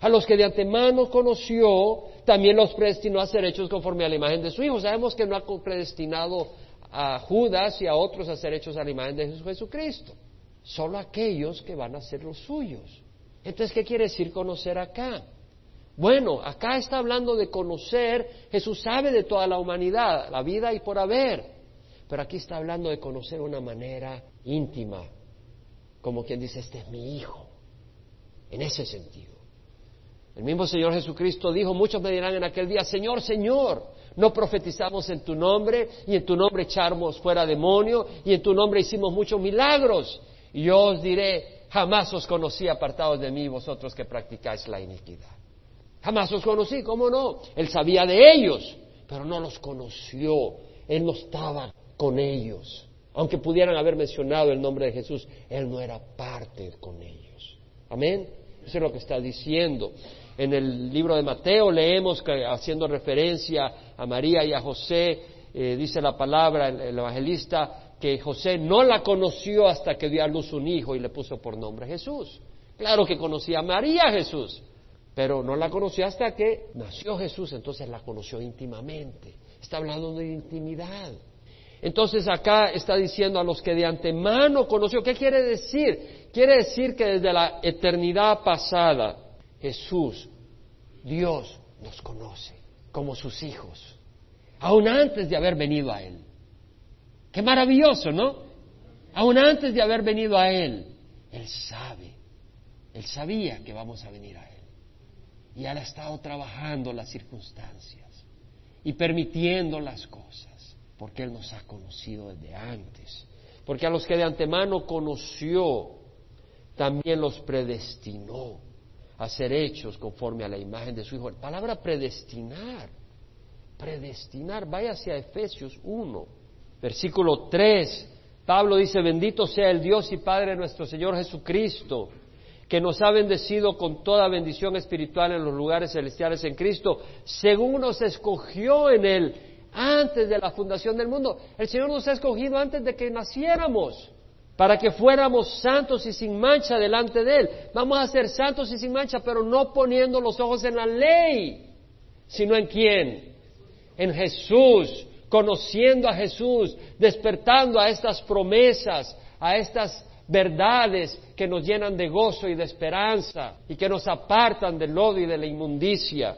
A los que de antemano conoció, también los predestinó a ser hechos conforme a la imagen de su Hijo. Sabemos que no ha predestinado a Judas y a otros a ser hechos a la imagen de Jesucristo. Solo aquellos que van a ser los suyos. Entonces, ¿qué quiere decir conocer acá? Bueno, acá está hablando de conocer, Jesús sabe de toda la humanidad, la vida y por haber, pero aquí está hablando de conocer una manera íntima, como quien dice, este es mi hijo, en ese sentido. El mismo Señor Jesucristo dijo, muchos me dirán en aquel día, Señor, Señor, no profetizamos en tu nombre y en tu nombre echamos fuera demonio y en tu nombre hicimos muchos milagros. Y yo os diré, jamás os conocí apartados de mí vosotros que practicáis la iniquidad. Jamás os conocí, ¿cómo no? Él sabía de ellos, pero no los conoció. Él no estaba con ellos. Aunque pudieran haber mencionado el nombre de Jesús, Él no era parte con ellos. Amén. Eso es lo que está diciendo. En el libro de Mateo leemos que haciendo referencia a María y a José, eh, dice la palabra, el, evangelista, que José no la conoció hasta que dio a luz un hijo y le puso por nombre Jesús. Claro que conocía a María Jesús, pero no la conoció hasta que nació Jesús, entonces la conoció íntimamente. Está hablando de intimidad. Entonces acá está diciendo a los que de antemano conoció, ¿qué quiere decir? Quiere decir que desde la eternidad pasada Jesús, Dios nos conoce como sus hijos, aún antes de haber venido a Él. Qué maravilloso, ¿no? Aún antes de haber venido a Él, Él sabe, Él sabía que vamos a venir a Él. Y Él ha estado trabajando las circunstancias y permitiendo las cosas, porque Él nos ha conocido desde antes. Porque a los que de antemano conoció, también los predestinó a ser hechos conforme a la imagen de su Hijo. La palabra predestinar, predestinar, vaya hacia Efesios 1, versículo 3. Pablo dice, bendito sea el Dios y Padre de nuestro Señor Jesucristo, que nos ha bendecido con toda bendición espiritual en los lugares celestiales en Cristo, según nos escogió en Él antes de la fundación del mundo. El Señor nos ha escogido antes de que naciéramos para que fuéramos santos y sin mancha delante de Él. Vamos a ser santos y sin mancha, pero no poniendo los ojos en la ley, sino en quién? En Jesús, conociendo a Jesús, despertando a estas promesas, a estas verdades que nos llenan de gozo y de esperanza y que nos apartan del lodo y de la inmundicia.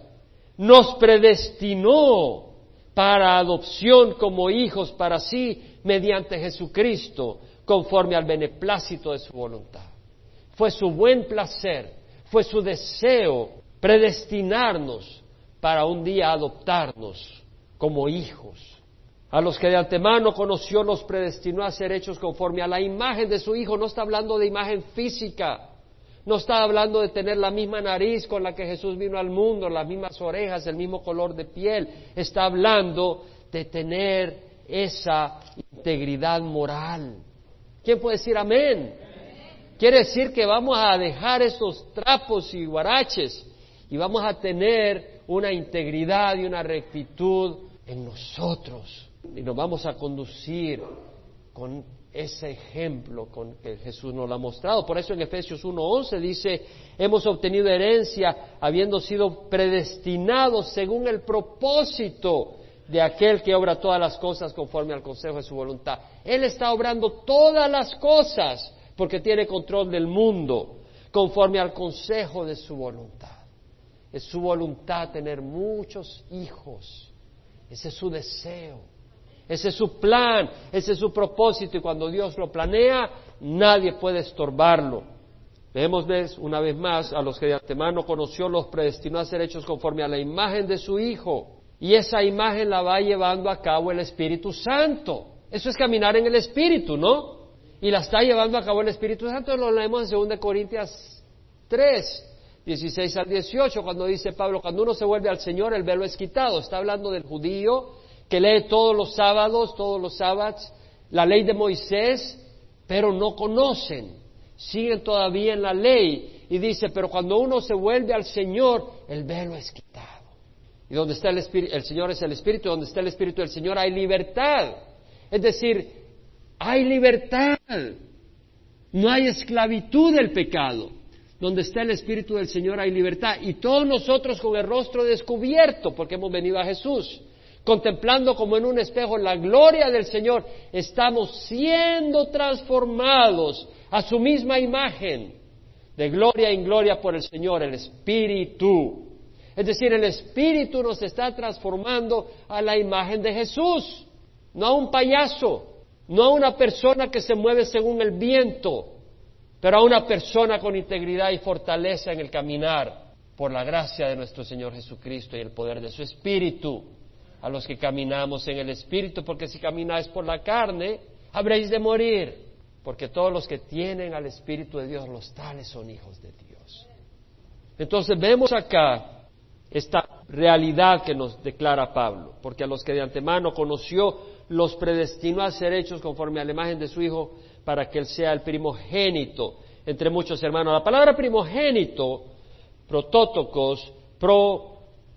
Nos predestinó para adopción como hijos para sí mediante Jesucristo conforme al beneplácito de su voluntad. Fue su buen placer, fue su deseo predestinarnos para un día adoptarnos como hijos. A los que de antemano conoció los predestinó a ser hechos conforme a la imagen de su Hijo. No está hablando de imagen física, no está hablando de tener la misma nariz con la que Jesús vino al mundo, las mismas orejas, el mismo color de piel. Está hablando de tener esa integridad moral. ¿Quién puede decir amén? Quiere decir que vamos a dejar esos trapos y guaraches y vamos a tener una integridad y una rectitud en nosotros y nos vamos a conducir con ese ejemplo con que Jesús nos lo ha mostrado. Por eso en Efesios 1.11 dice, hemos obtenido herencia habiendo sido predestinados según el propósito de aquel que obra todas las cosas conforme al consejo de su voluntad. Él está obrando todas las cosas porque tiene control del mundo conforme al consejo de su voluntad. Es su voluntad tener muchos hijos. Ese es su deseo. Ese es su plan. Ese es su propósito. Y cuando Dios lo planea, nadie puede estorbarlo. Vemos una vez más a los que de antemano conoció, los predestinó a ser hechos conforme a la imagen de su Hijo. Y esa imagen la va llevando a cabo el Espíritu Santo. Eso es caminar en el Espíritu, ¿no? Y la está llevando a cabo el Espíritu Santo. Lo leemos en 2 Corintias 3. 16 al 18, cuando dice Pablo, cuando uno se vuelve al Señor, el velo es quitado. Está hablando del judío que lee todos los sábados, todos los sábados, la ley de Moisés, pero no conocen, siguen todavía en la ley. Y dice, pero cuando uno se vuelve al Señor, el velo es quitado. Y donde está el Espíritu, el Señor es el Espíritu, donde está el Espíritu del Señor hay libertad. Es decir, hay libertad. No hay esclavitud del pecado. Donde está el Espíritu del Señor hay libertad. Y todos nosotros con el rostro descubierto, porque hemos venido a Jesús, contemplando como en un espejo la gloria del Señor, estamos siendo transformados a su misma imagen, de gloria en gloria por el Señor, el Espíritu. Es decir, el Espíritu nos está transformando a la imagen de Jesús, no a un payaso, no a una persona que se mueve según el viento, pero a una persona con integridad y fortaleza en el caminar por la gracia de nuestro Señor Jesucristo y el poder de su Espíritu, a los que caminamos en el Espíritu, porque si camináis por la carne, habréis de morir, porque todos los que tienen al Espíritu de Dios, los tales son hijos de Dios. Entonces vemos acá esta realidad que nos declara Pablo, porque a los que de antemano conoció, los predestinó a ser hechos conforme a la imagen de su Hijo, para que Él sea el primogénito entre muchos hermanos. La palabra primogénito, protótocos, pro,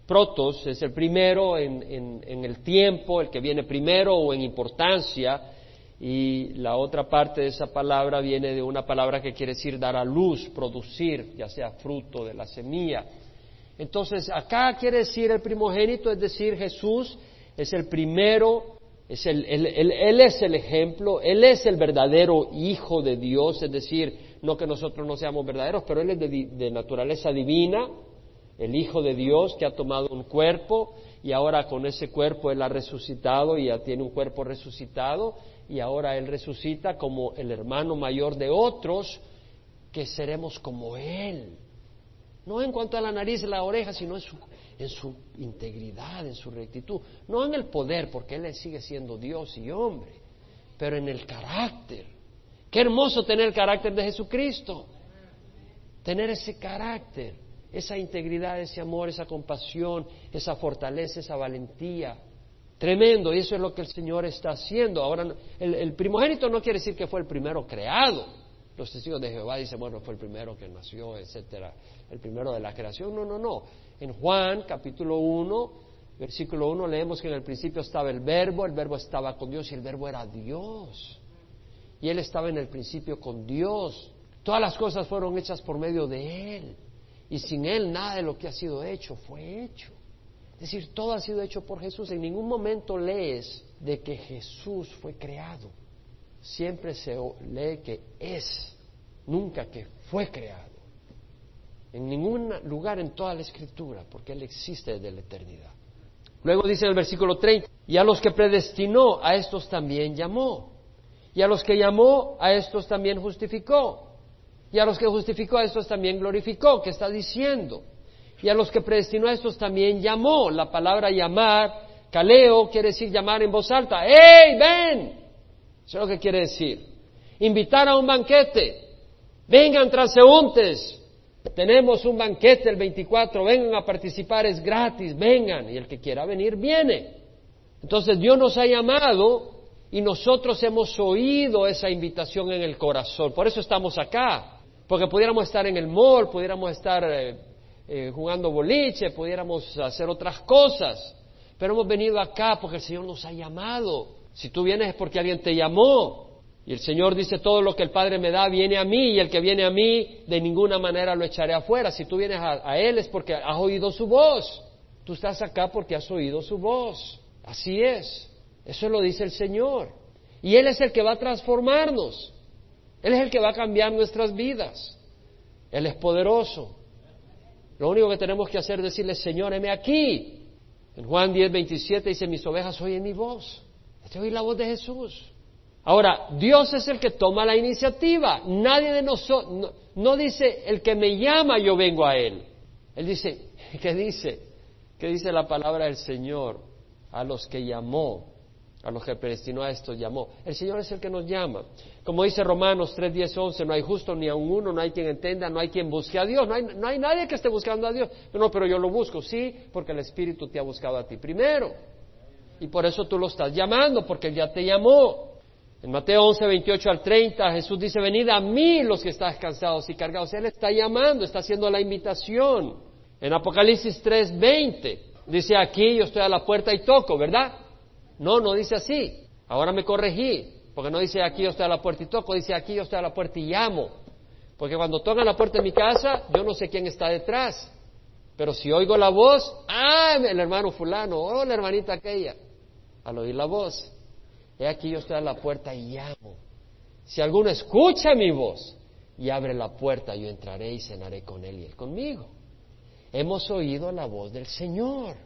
protos, es el primero en, en el tiempo, el que viene primero o en importancia, y la otra parte de esa palabra viene de una palabra que quiere decir dar a luz, producir, ya sea fruto de la semilla. Entonces, acá quiere decir el primogénito, es decir, Jesús es el primero él, es el ejemplo, Él es el verdadero Hijo de Dios, es decir, no que nosotros no seamos verdaderos, pero Él es de, naturaleza divina, el Hijo de Dios que ha tomado un cuerpo y ahora con ese cuerpo Él ha resucitado y ya tiene un cuerpo resucitado y ahora Él resucita como el hermano mayor de otros que seremos como Él. No en cuanto a la nariz y la oreja, sino en su en su integridad, en su rectitud, no en el poder, porque Él sigue siendo Dios y hombre, pero en el carácter. Qué hermoso tener el carácter de Jesucristo, tener ese carácter, esa integridad, ese amor, esa compasión, esa fortaleza, esa valentía. Tremendo, y eso es lo que el Señor está haciendo. Ahora, el, el primogénito no quiere decir que fue el primero creado. Los testigos de Jehová dicen, bueno, fue el primero que nació, etcétera, el primero de la creación. No, no, no. En Juan capítulo 1, versículo 1, leemos que en el principio estaba el verbo, el verbo estaba con Dios y el verbo era Dios. Y Él estaba en el principio con Dios. Todas las cosas fueron hechas por medio de Él. Y sin Él nada de lo que ha sido hecho fue hecho. Es decir, todo ha sido hecho por Jesús. En ningún momento lees de que Jesús fue creado. Siempre se lee que es, nunca que fue creado en ningún lugar en toda la escritura, porque Él existe desde la eternidad. Luego dice en el versículo 30, y a los que predestinó, a estos también llamó. Y a los que llamó, a estos también justificó. Y a los que justificó, a estos también glorificó, ¿Qué está diciendo. Y a los que predestinó, a estos también llamó. La palabra llamar Caleo quiere decir llamar en voz alta. ¡Ey, ven! Eso es lo que quiere decir. Invitar a un banquete. Vengan transeúntes. Tenemos un banquete el 24. Vengan a participar, es gratis. Vengan. Y el que quiera venir, viene. Entonces Dios nos ha llamado y nosotros hemos oído esa invitación en el corazón. Por eso estamos acá. Porque pudiéramos estar en el mall, pudiéramos estar eh, eh, jugando boliche, pudiéramos hacer otras cosas. Pero hemos venido acá porque el Señor nos ha llamado. Si tú vienes es porque alguien te llamó. Y el Señor dice, todo lo que el Padre me da viene a mí y el que viene a mí de ninguna manera lo echaré afuera. Si tú vienes a, a Él es porque has oído su voz. Tú estás acá porque has oído su voz. Así es. Eso lo dice el Señor. Y Él es el que va a transformarnos. Él es el que va a cambiar nuestras vidas. Él es poderoso. Lo único que tenemos que hacer es decirle, Señor, heme aquí. En Juan 10, 27 dice, mis ovejas oyen mi voz. Te oí la voz de Jesús. Ahora, Dios es el que toma la iniciativa. Nadie de nosotros, no, no, dice, el que me llama, yo vengo a Él. Él dice, ¿qué dice? ¿Qué dice la palabra del Señor? A los que llamó, a los que predestinó a estos llamó. El Señor es el que nos llama. Como dice Romanos 3, 10, 11, no hay justo ni a un uno, no hay quien entienda, no hay quien busque a Dios, no hay, no hay nadie que esté buscando a Dios. No, pero yo lo busco, sí, porque el Espíritu te ha buscado a ti primero. Y por eso tú lo estás llamando, porque Él ya te llamó. En Mateo 11, 28 al 30, Jesús dice, venid a mí los que estáis cansados y cargados. Él está llamando, está haciendo la invitación. En Apocalipsis 3, 20, dice aquí, yo estoy a la puerta y toco, ¿verdad? No, no dice así. Ahora me corregí, porque no dice aquí yo estoy a la puerta y toco, dice aquí yo estoy a la puerta y llamo. Porque cuando tocan la puerta de mi casa, yo no sé quién está detrás. Pero si oigo la voz, ah, el hermano fulano, oh, la hermanita aquella. Al oír la voz, he aquí yo estoy a la puerta y llamo. Si alguno escucha mi voz y abre la puerta, yo entraré y cenaré con él y él conmigo. Hemos oído la voz del Señor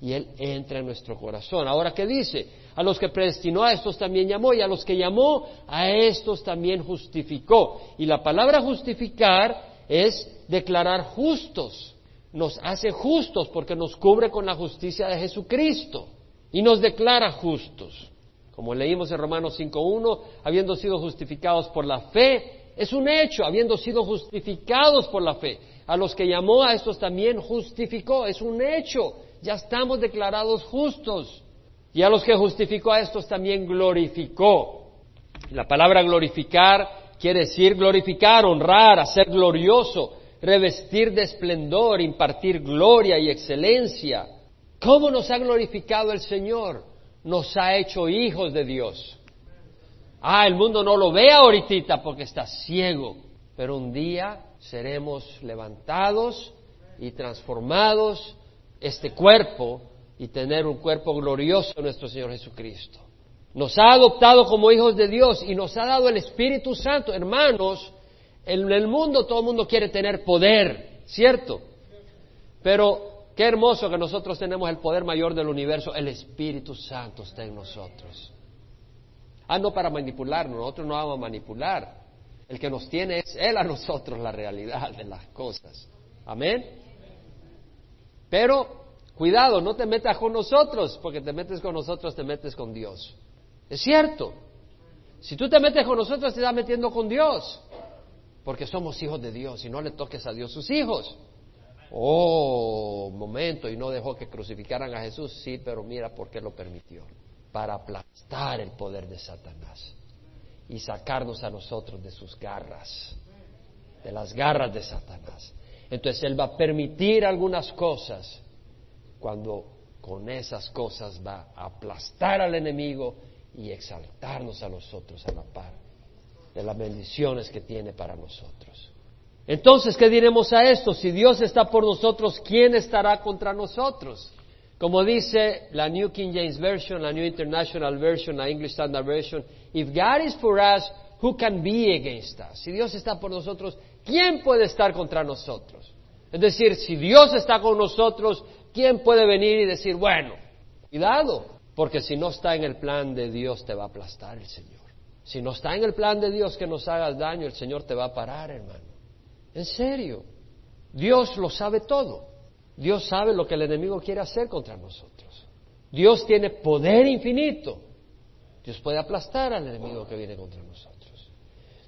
y Él entra en nuestro corazón. Ahora, ¿qué dice? A los que predestinó a estos también llamó y a los que llamó a estos también justificó. Y la palabra justificar es declarar justos. Nos hace justos porque nos cubre con la justicia de Jesucristo y nos declara justos. Como leímos en Romanos 5.1, habiendo sido justificados por la fe, es un hecho, habiendo sido justificados por la fe. A los que llamó a estos también justificó, es un hecho ya estamos declarados justos. Y a los que justificó a estos también glorificó. La palabra glorificar quiere decir glorificar, honrar, hacer glorioso, revestir de esplendor, impartir gloria y excelencia. ¿Cómo nos ha glorificado el Señor? Nos ha hecho hijos de Dios. Ah, el mundo no lo ve ahorita porque está ciego, pero un día seremos levantados y transformados este cuerpo y tener un cuerpo glorioso de nuestro Señor Jesucristo. Nos ha adoptado como hijos de Dios y nos ha dado el Espíritu Santo. Hermanos, en el mundo todo el mundo quiere tener poder, ¿cierto? Pero qué hermoso que nosotros tenemos el poder mayor del universo. El Espíritu Santo está en nosotros. Ah, no para manipularnos, nosotros no vamos a manipular. El que nos tiene es Él a nosotros la realidad de las cosas. Amén. Pero, cuidado, no te metas con nosotros, porque te metes con nosotros, te metes con Dios. Es cierto. Si tú te metes con nosotros, te estás metiendo con Dios, porque somos hijos de Dios y no le toques a Dios sus hijos. Oh, momento, y no dejó que crucificaran a Jesús, sí, pero mira por qué lo permitió. Para aplastar el poder de Satanás y sacarnos a nosotros de sus garras, de las garras de Satanás. Entonces Él va a permitir algunas cosas cuando con esas cosas va a aplastar al enemigo y exaltarnos a nosotros a la par de las bendiciones que tiene para nosotros. Entonces, ¿qué diremos a esto? Si Dios está por nosotros, ¿quién estará contra nosotros? Como dice la New King James Version, la New International Version, la English Standard Version, if God is for us, who can be against us? Si Dios está por nosotros, ¿quién puede estar contra nosotros? Es decir, si Dios está con nosotros, ¿quién puede venir y decir, bueno, cuidado? Porque si no está en el plan de Dios, te va a aplastar el Señor. Si no está en el plan de Dios que nos hagas daño, el Señor te va a parar, hermano. En serio. Dios lo sabe todo. Dios sabe lo que el enemigo quiere hacer contra nosotros. Dios tiene poder infinito. Dios puede aplastar al enemigo que viene contra nosotros.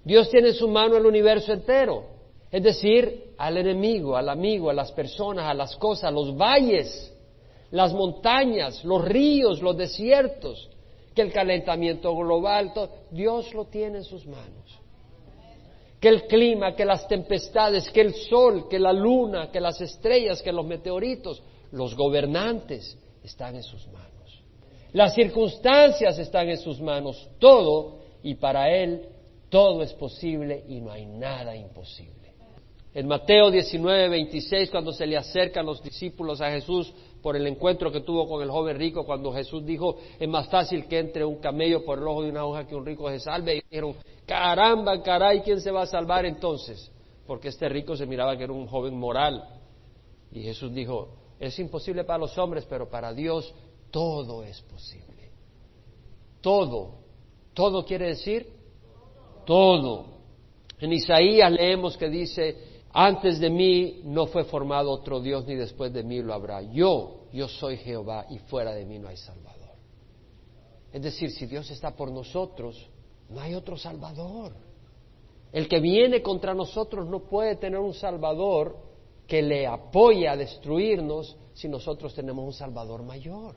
Dios tiene en su mano el universo entero. Es decir, al enemigo, al amigo, a las personas, a las cosas, los valles, las montañas, los ríos, los desiertos, que el calentamiento global, Dios lo tiene en sus manos. Que el clima, que las tempestades, que el sol, que la luna, que las estrellas, que los meteoritos, los gobernantes están en sus manos. Las circunstancias están en sus manos, todo, y para Él todo es posible y no hay nada imposible. En Mateo 19, 26, cuando se le acercan los discípulos a Jesús por el encuentro que tuvo con el joven rico, cuando Jesús dijo, es más fácil que entre un camello por el ojo de una hoja que un rico se salve, y dijeron, caramba, caray, ¿quién se va a salvar entonces? Porque este rico se miraba que era un joven moral. Y Jesús dijo, es imposible para los hombres, pero para Dios todo es posible. Todo. Todo quiere decir todo. En Isaías leemos que dice, antes de mí no fue formado otro Dios, ni después de mí lo habrá. Yo, yo soy Jehová, y fuera de mí no hay Salvador. Es decir, si Dios está por nosotros, no hay otro Salvador. El que viene contra nosotros no puede tener un Salvador que le apoye a destruirnos si nosotros tenemos un Salvador mayor.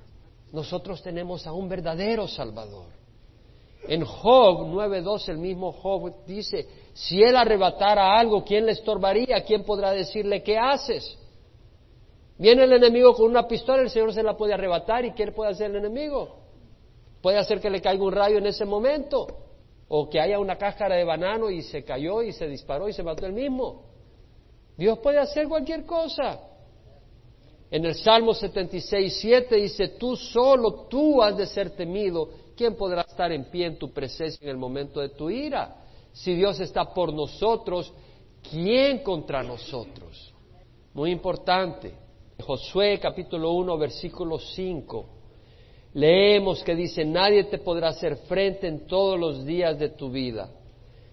Nosotros tenemos a un verdadero Salvador. En Job 9.2 el mismo Job dice, si él arrebatara algo, ¿quién le estorbaría? ¿Quién podrá decirle qué haces? Viene el enemigo con una pistola, el Señor se la puede arrebatar y ¿qué puede hacer el enemigo? Puede hacer que le caiga un rayo en ese momento o que haya una cáscara de banano y se cayó y se disparó y se mató el mismo. Dios puede hacer cualquier cosa. En el Salmo 76, 7 dice, tú solo, tú has de ser temido. ¿Quién podrá estar en pie en tu presencia en el momento de tu ira? Si Dios está por nosotros, ¿quién contra nosotros? Muy importante. Josué capítulo 1, versículo 5. Leemos que dice, nadie te podrá hacer frente en todos los días de tu vida.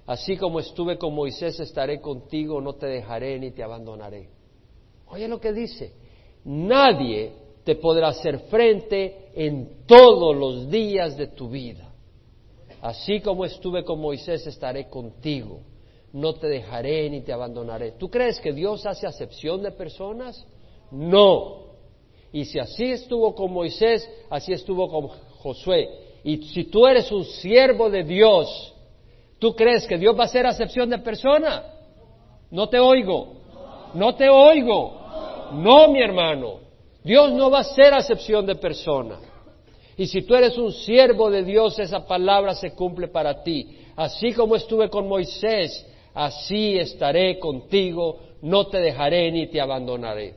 Así como estuve con Moisés, estaré contigo, no te dejaré ni te abandonaré. Oye lo que dice, nadie te podrá hacer frente en todos los días de tu vida. Así como estuve con Moisés, estaré contigo. No te dejaré ni te abandonaré. ¿Tú crees que Dios hace acepción de personas? No. Y si así estuvo con Moisés, así estuvo con Josué. Y si tú eres un siervo de Dios, ¿tú crees que Dios va a hacer acepción de persona? No te oigo. No te oigo. No, mi hermano. Dios no va a hacer acepción de persona. Y si tú eres un siervo de Dios, esa palabra se cumple para ti. Así como estuve con Moisés, así estaré contigo, no te dejaré ni te abandonaré.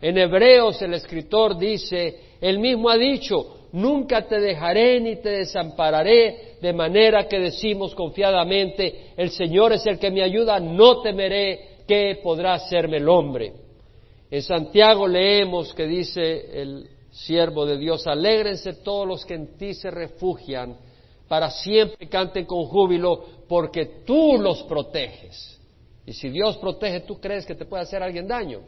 En Hebreos el escritor dice, él mismo ha dicho, nunca te dejaré ni te desampararé, de manera que decimos confiadamente, el Señor es el que me ayuda, no temeré, ¿qué podrá hacerme el hombre? En Santiago leemos que dice el siervo de Dios, alégrense todos los que en ti se refugian, para siempre canten con júbilo, porque tú los proteges. Y si Dios protege, ¿tú crees que te puede hacer alguien daño?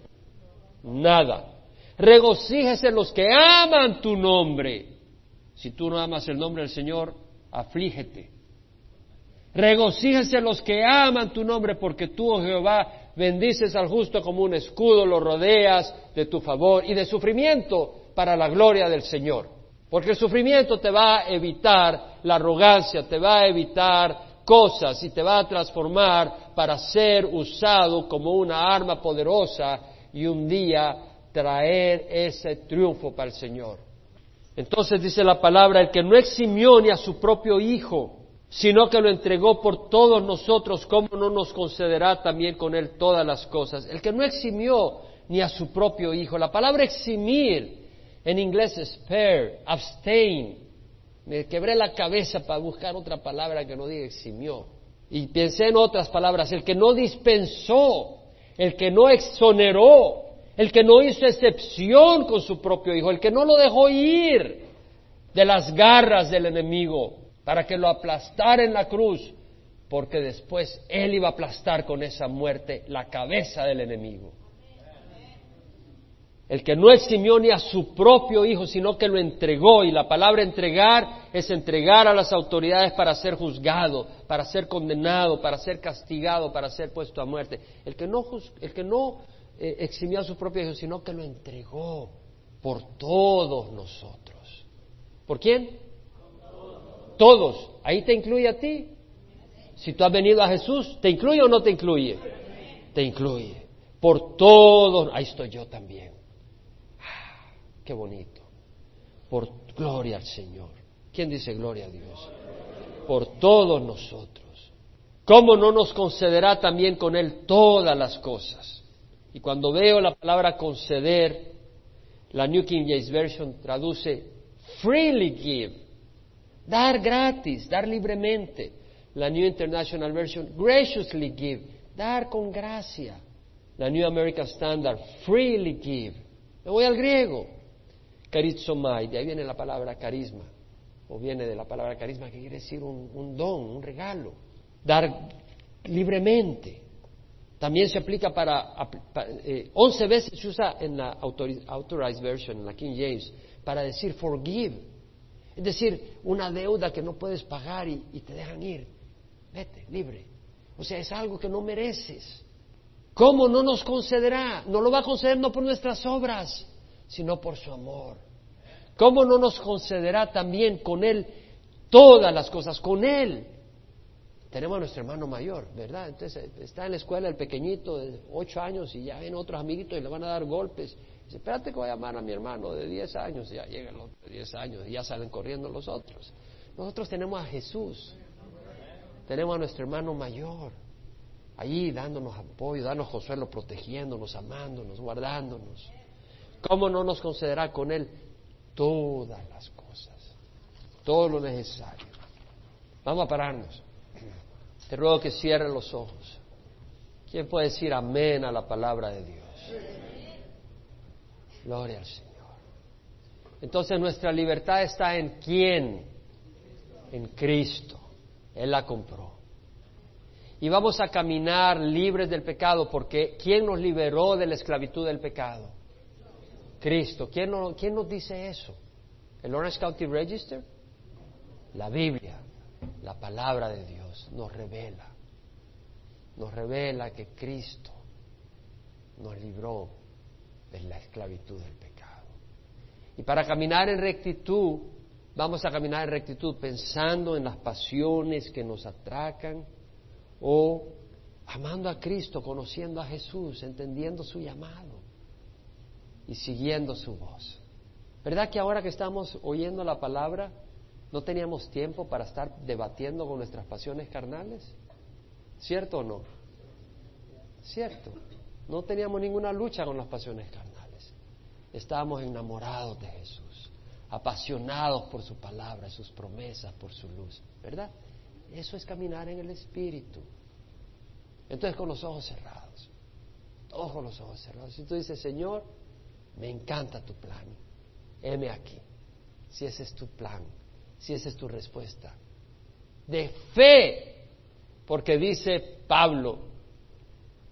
Nada. Regocíjese los que aman tu nombre. Si tú no amas el nombre del Señor, aflígete. Regocíjese los que aman tu nombre, porque tú, oh Jehová, bendices al justo como un escudo, lo rodeas de tu favor y de sufrimiento para la gloria del Señor. Porque el sufrimiento te va a evitar la arrogancia, te va a evitar cosas y te va a transformar para ser usado como una arma poderosa y un día traer ese triunfo para el Señor. Entonces dice la palabra, el que no eximió ni a su propio Hijo, sino que lo entregó por todos nosotros, ¿cómo no nos concederá también con él todas las cosas? El que no eximió ni a su propio Hijo. La palabra eximir en inglés spare, abstain. Me quebré la cabeza para buscar otra palabra que no diga eximió. Y pensé en otras palabras, el que no dispensó, el que no exoneró, el que no hizo excepción con su propio hijo, el que no lo dejó ir de las garras del enemigo para que lo aplastara en la cruz, porque después él iba a aplastar con esa muerte la cabeza del enemigo. el que no eximió ni a su propio Hijo, sino que lo entregó. Y la palabra entregar es entregar a las autoridades para ser juzgado, para ser condenado, para ser castigado, para ser puesto a muerte. El que no, eh, eximió a su propio Hijo, sino que lo entregó por todos nosotros. ¿Por quién? Todos. Ahí te incluye a ti. Si tú has venido a Jesús, ¿te incluye o no te incluye? Te incluye. Por todos. Ahí estoy yo también. Ah, qué bonito. Por gloria al Señor. ¿Quién dice gloria a Dios? Por todos nosotros. ¿Cómo no nos concederá también con Él todas las cosas? Y cuando veo la palabra conceder, la New King James Version traduce freely give, dar gratis, dar libremente. La New International Version, graciously give, dar con gracia. La New American Standard, freely give. Me voy al griego, carizomai, de ahí viene la palabra carisma, o viene de la palabra carisma que quiere decir un don, un regalo. Dar libremente. También se aplica para, eh, once veces se usa en la Authorized Version, en la King James, para decir forgive. Es decir, una deuda que no puedes pagar y, te dejan ir. Vete, libre. O sea, es algo que no mereces. ¿Cómo no nos concederá? No lo va a conceder no por nuestras obras, sino por su amor. ¿Cómo no nos concederá también con Él todas las cosas? Con Él tenemos a nuestro hermano mayor, ¿verdad? Entonces está en la escuela el pequeñito de ocho años y ya ven otros amiguitos y le van a dar golpes. Dice, espérate que voy a llamar a mi hermano de diez años. Y ya llegan los de diez años y ya salen corriendo los otros. Nosotros tenemos a Jesús. Tenemos a nuestro hermano mayor. Allí dándonos apoyo, dándonos consuelo, protegiéndonos, amándonos, guardándonos. ¿Cómo no nos concederá con Él todas las cosas? Todo lo necesario. Vamos a pararnos. Te ruego que cierren los ojos. ¿Quién puede decir amén a la palabra de Dios? Gloria al Señor. Entonces nuestra libertad está en quién? En Cristo. Él la compró. Y vamos a caminar libres del pecado porque ¿quién nos liberó de la esclavitud del pecado? Cristo. ¿Quién, ¿quién nos dice eso? ¿El Orange County Register? La Biblia la palabra de Dios nos revela, nos revela que Cristo nos libró de la esclavitud del pecado. Y para caminar en rectitud, vamos a caminar en rectitud pensando en las pasiones que nos atracan o amando a Cristo, conociendo a Jesús, entendiendo su llamado y siguiendo su voz. ¿Verdad que ahora que estamos oyendo la palabra, ¿No teníamos tiempo para estar debatiendo con nuestras pasiones carnales? ¿Cierto o no? Cierto. No teníamos ninguna lucha con las pasiones carnales. Estábamos enamorados de Jesús, apasionados por su palabra, sus promesas, por su luz. ¿Verdad? Eso es caminar en el Espíritu. Entonces con los ojos cerrados, todos con los ojos cerrados. Si tú dices, Señor, me encanta tu plan, heme aquí, si ese es tu plan, si esa es tu respuesta. De fe, porque dice Pablo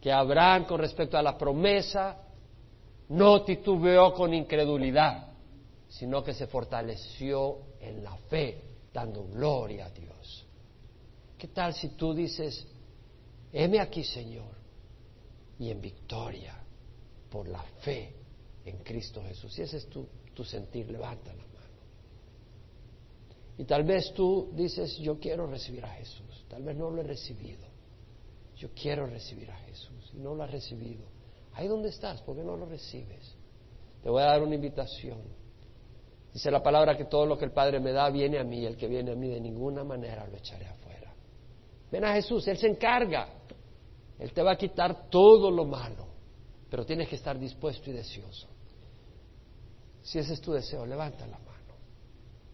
que Abraham con respecto a la promesa no titubeó con incredulidad, sino que se fortaleció en la fe, dando gloria a Dios. ¿Qué tal si tú dices, heme aquí Señor, y en victoria por la fe en Cristo Jesús? Si ese es tu, tu sentir, levántala. Y tal vez tú dices, yo quiero recibir a Jesús. Tal vez no lo he recibido. Yo quiero recibir a Jesús y no lo has recibido. Ahí donde estás, ¿por qué no lo recibes? Te voy a dar una invitación. Dice la palabra que todo lo que el Padre me da viene a mí el que viene a mí de ninguna manera lo echaré afuera. Ven a Jesús, Él se encarga. Él te va a quitar todo lo malo, pero tienes que estar dispuesto y deseoso. Si ese es tu deseo, levanta la mano.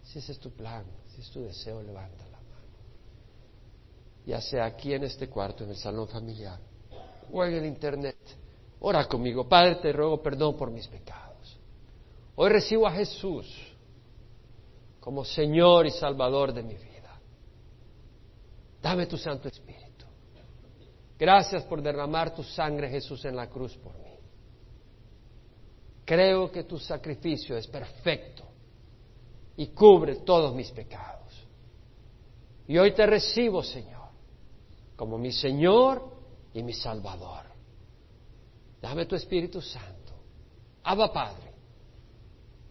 Si ese es tu plan, si es tu deseo, levanta la mano. Ya sea aquí en este cuarto, en el salón familiar, o en el internet. Ora conmigo, Padre, te ruego perdón por mis pecados. Hoy recibo a Jesús como Señor y Salvador de mi vida. Dame tu Santo Espíritu. Gracias por derramar tu sangre, Jesús, en la cruz por mí. Creo que tu sacrificio es perfecto y cubre todos mis pecados. Y hoy te recibo, Señor, como mi Señor y mi Salvador. Dame tu Espíritu Santo. Abba Padre,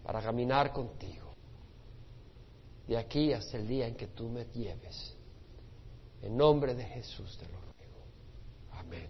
para caminar contigo. De aquí hasta el día en que tú me lleves. En nombre de Jesús te lo ruego. Amén.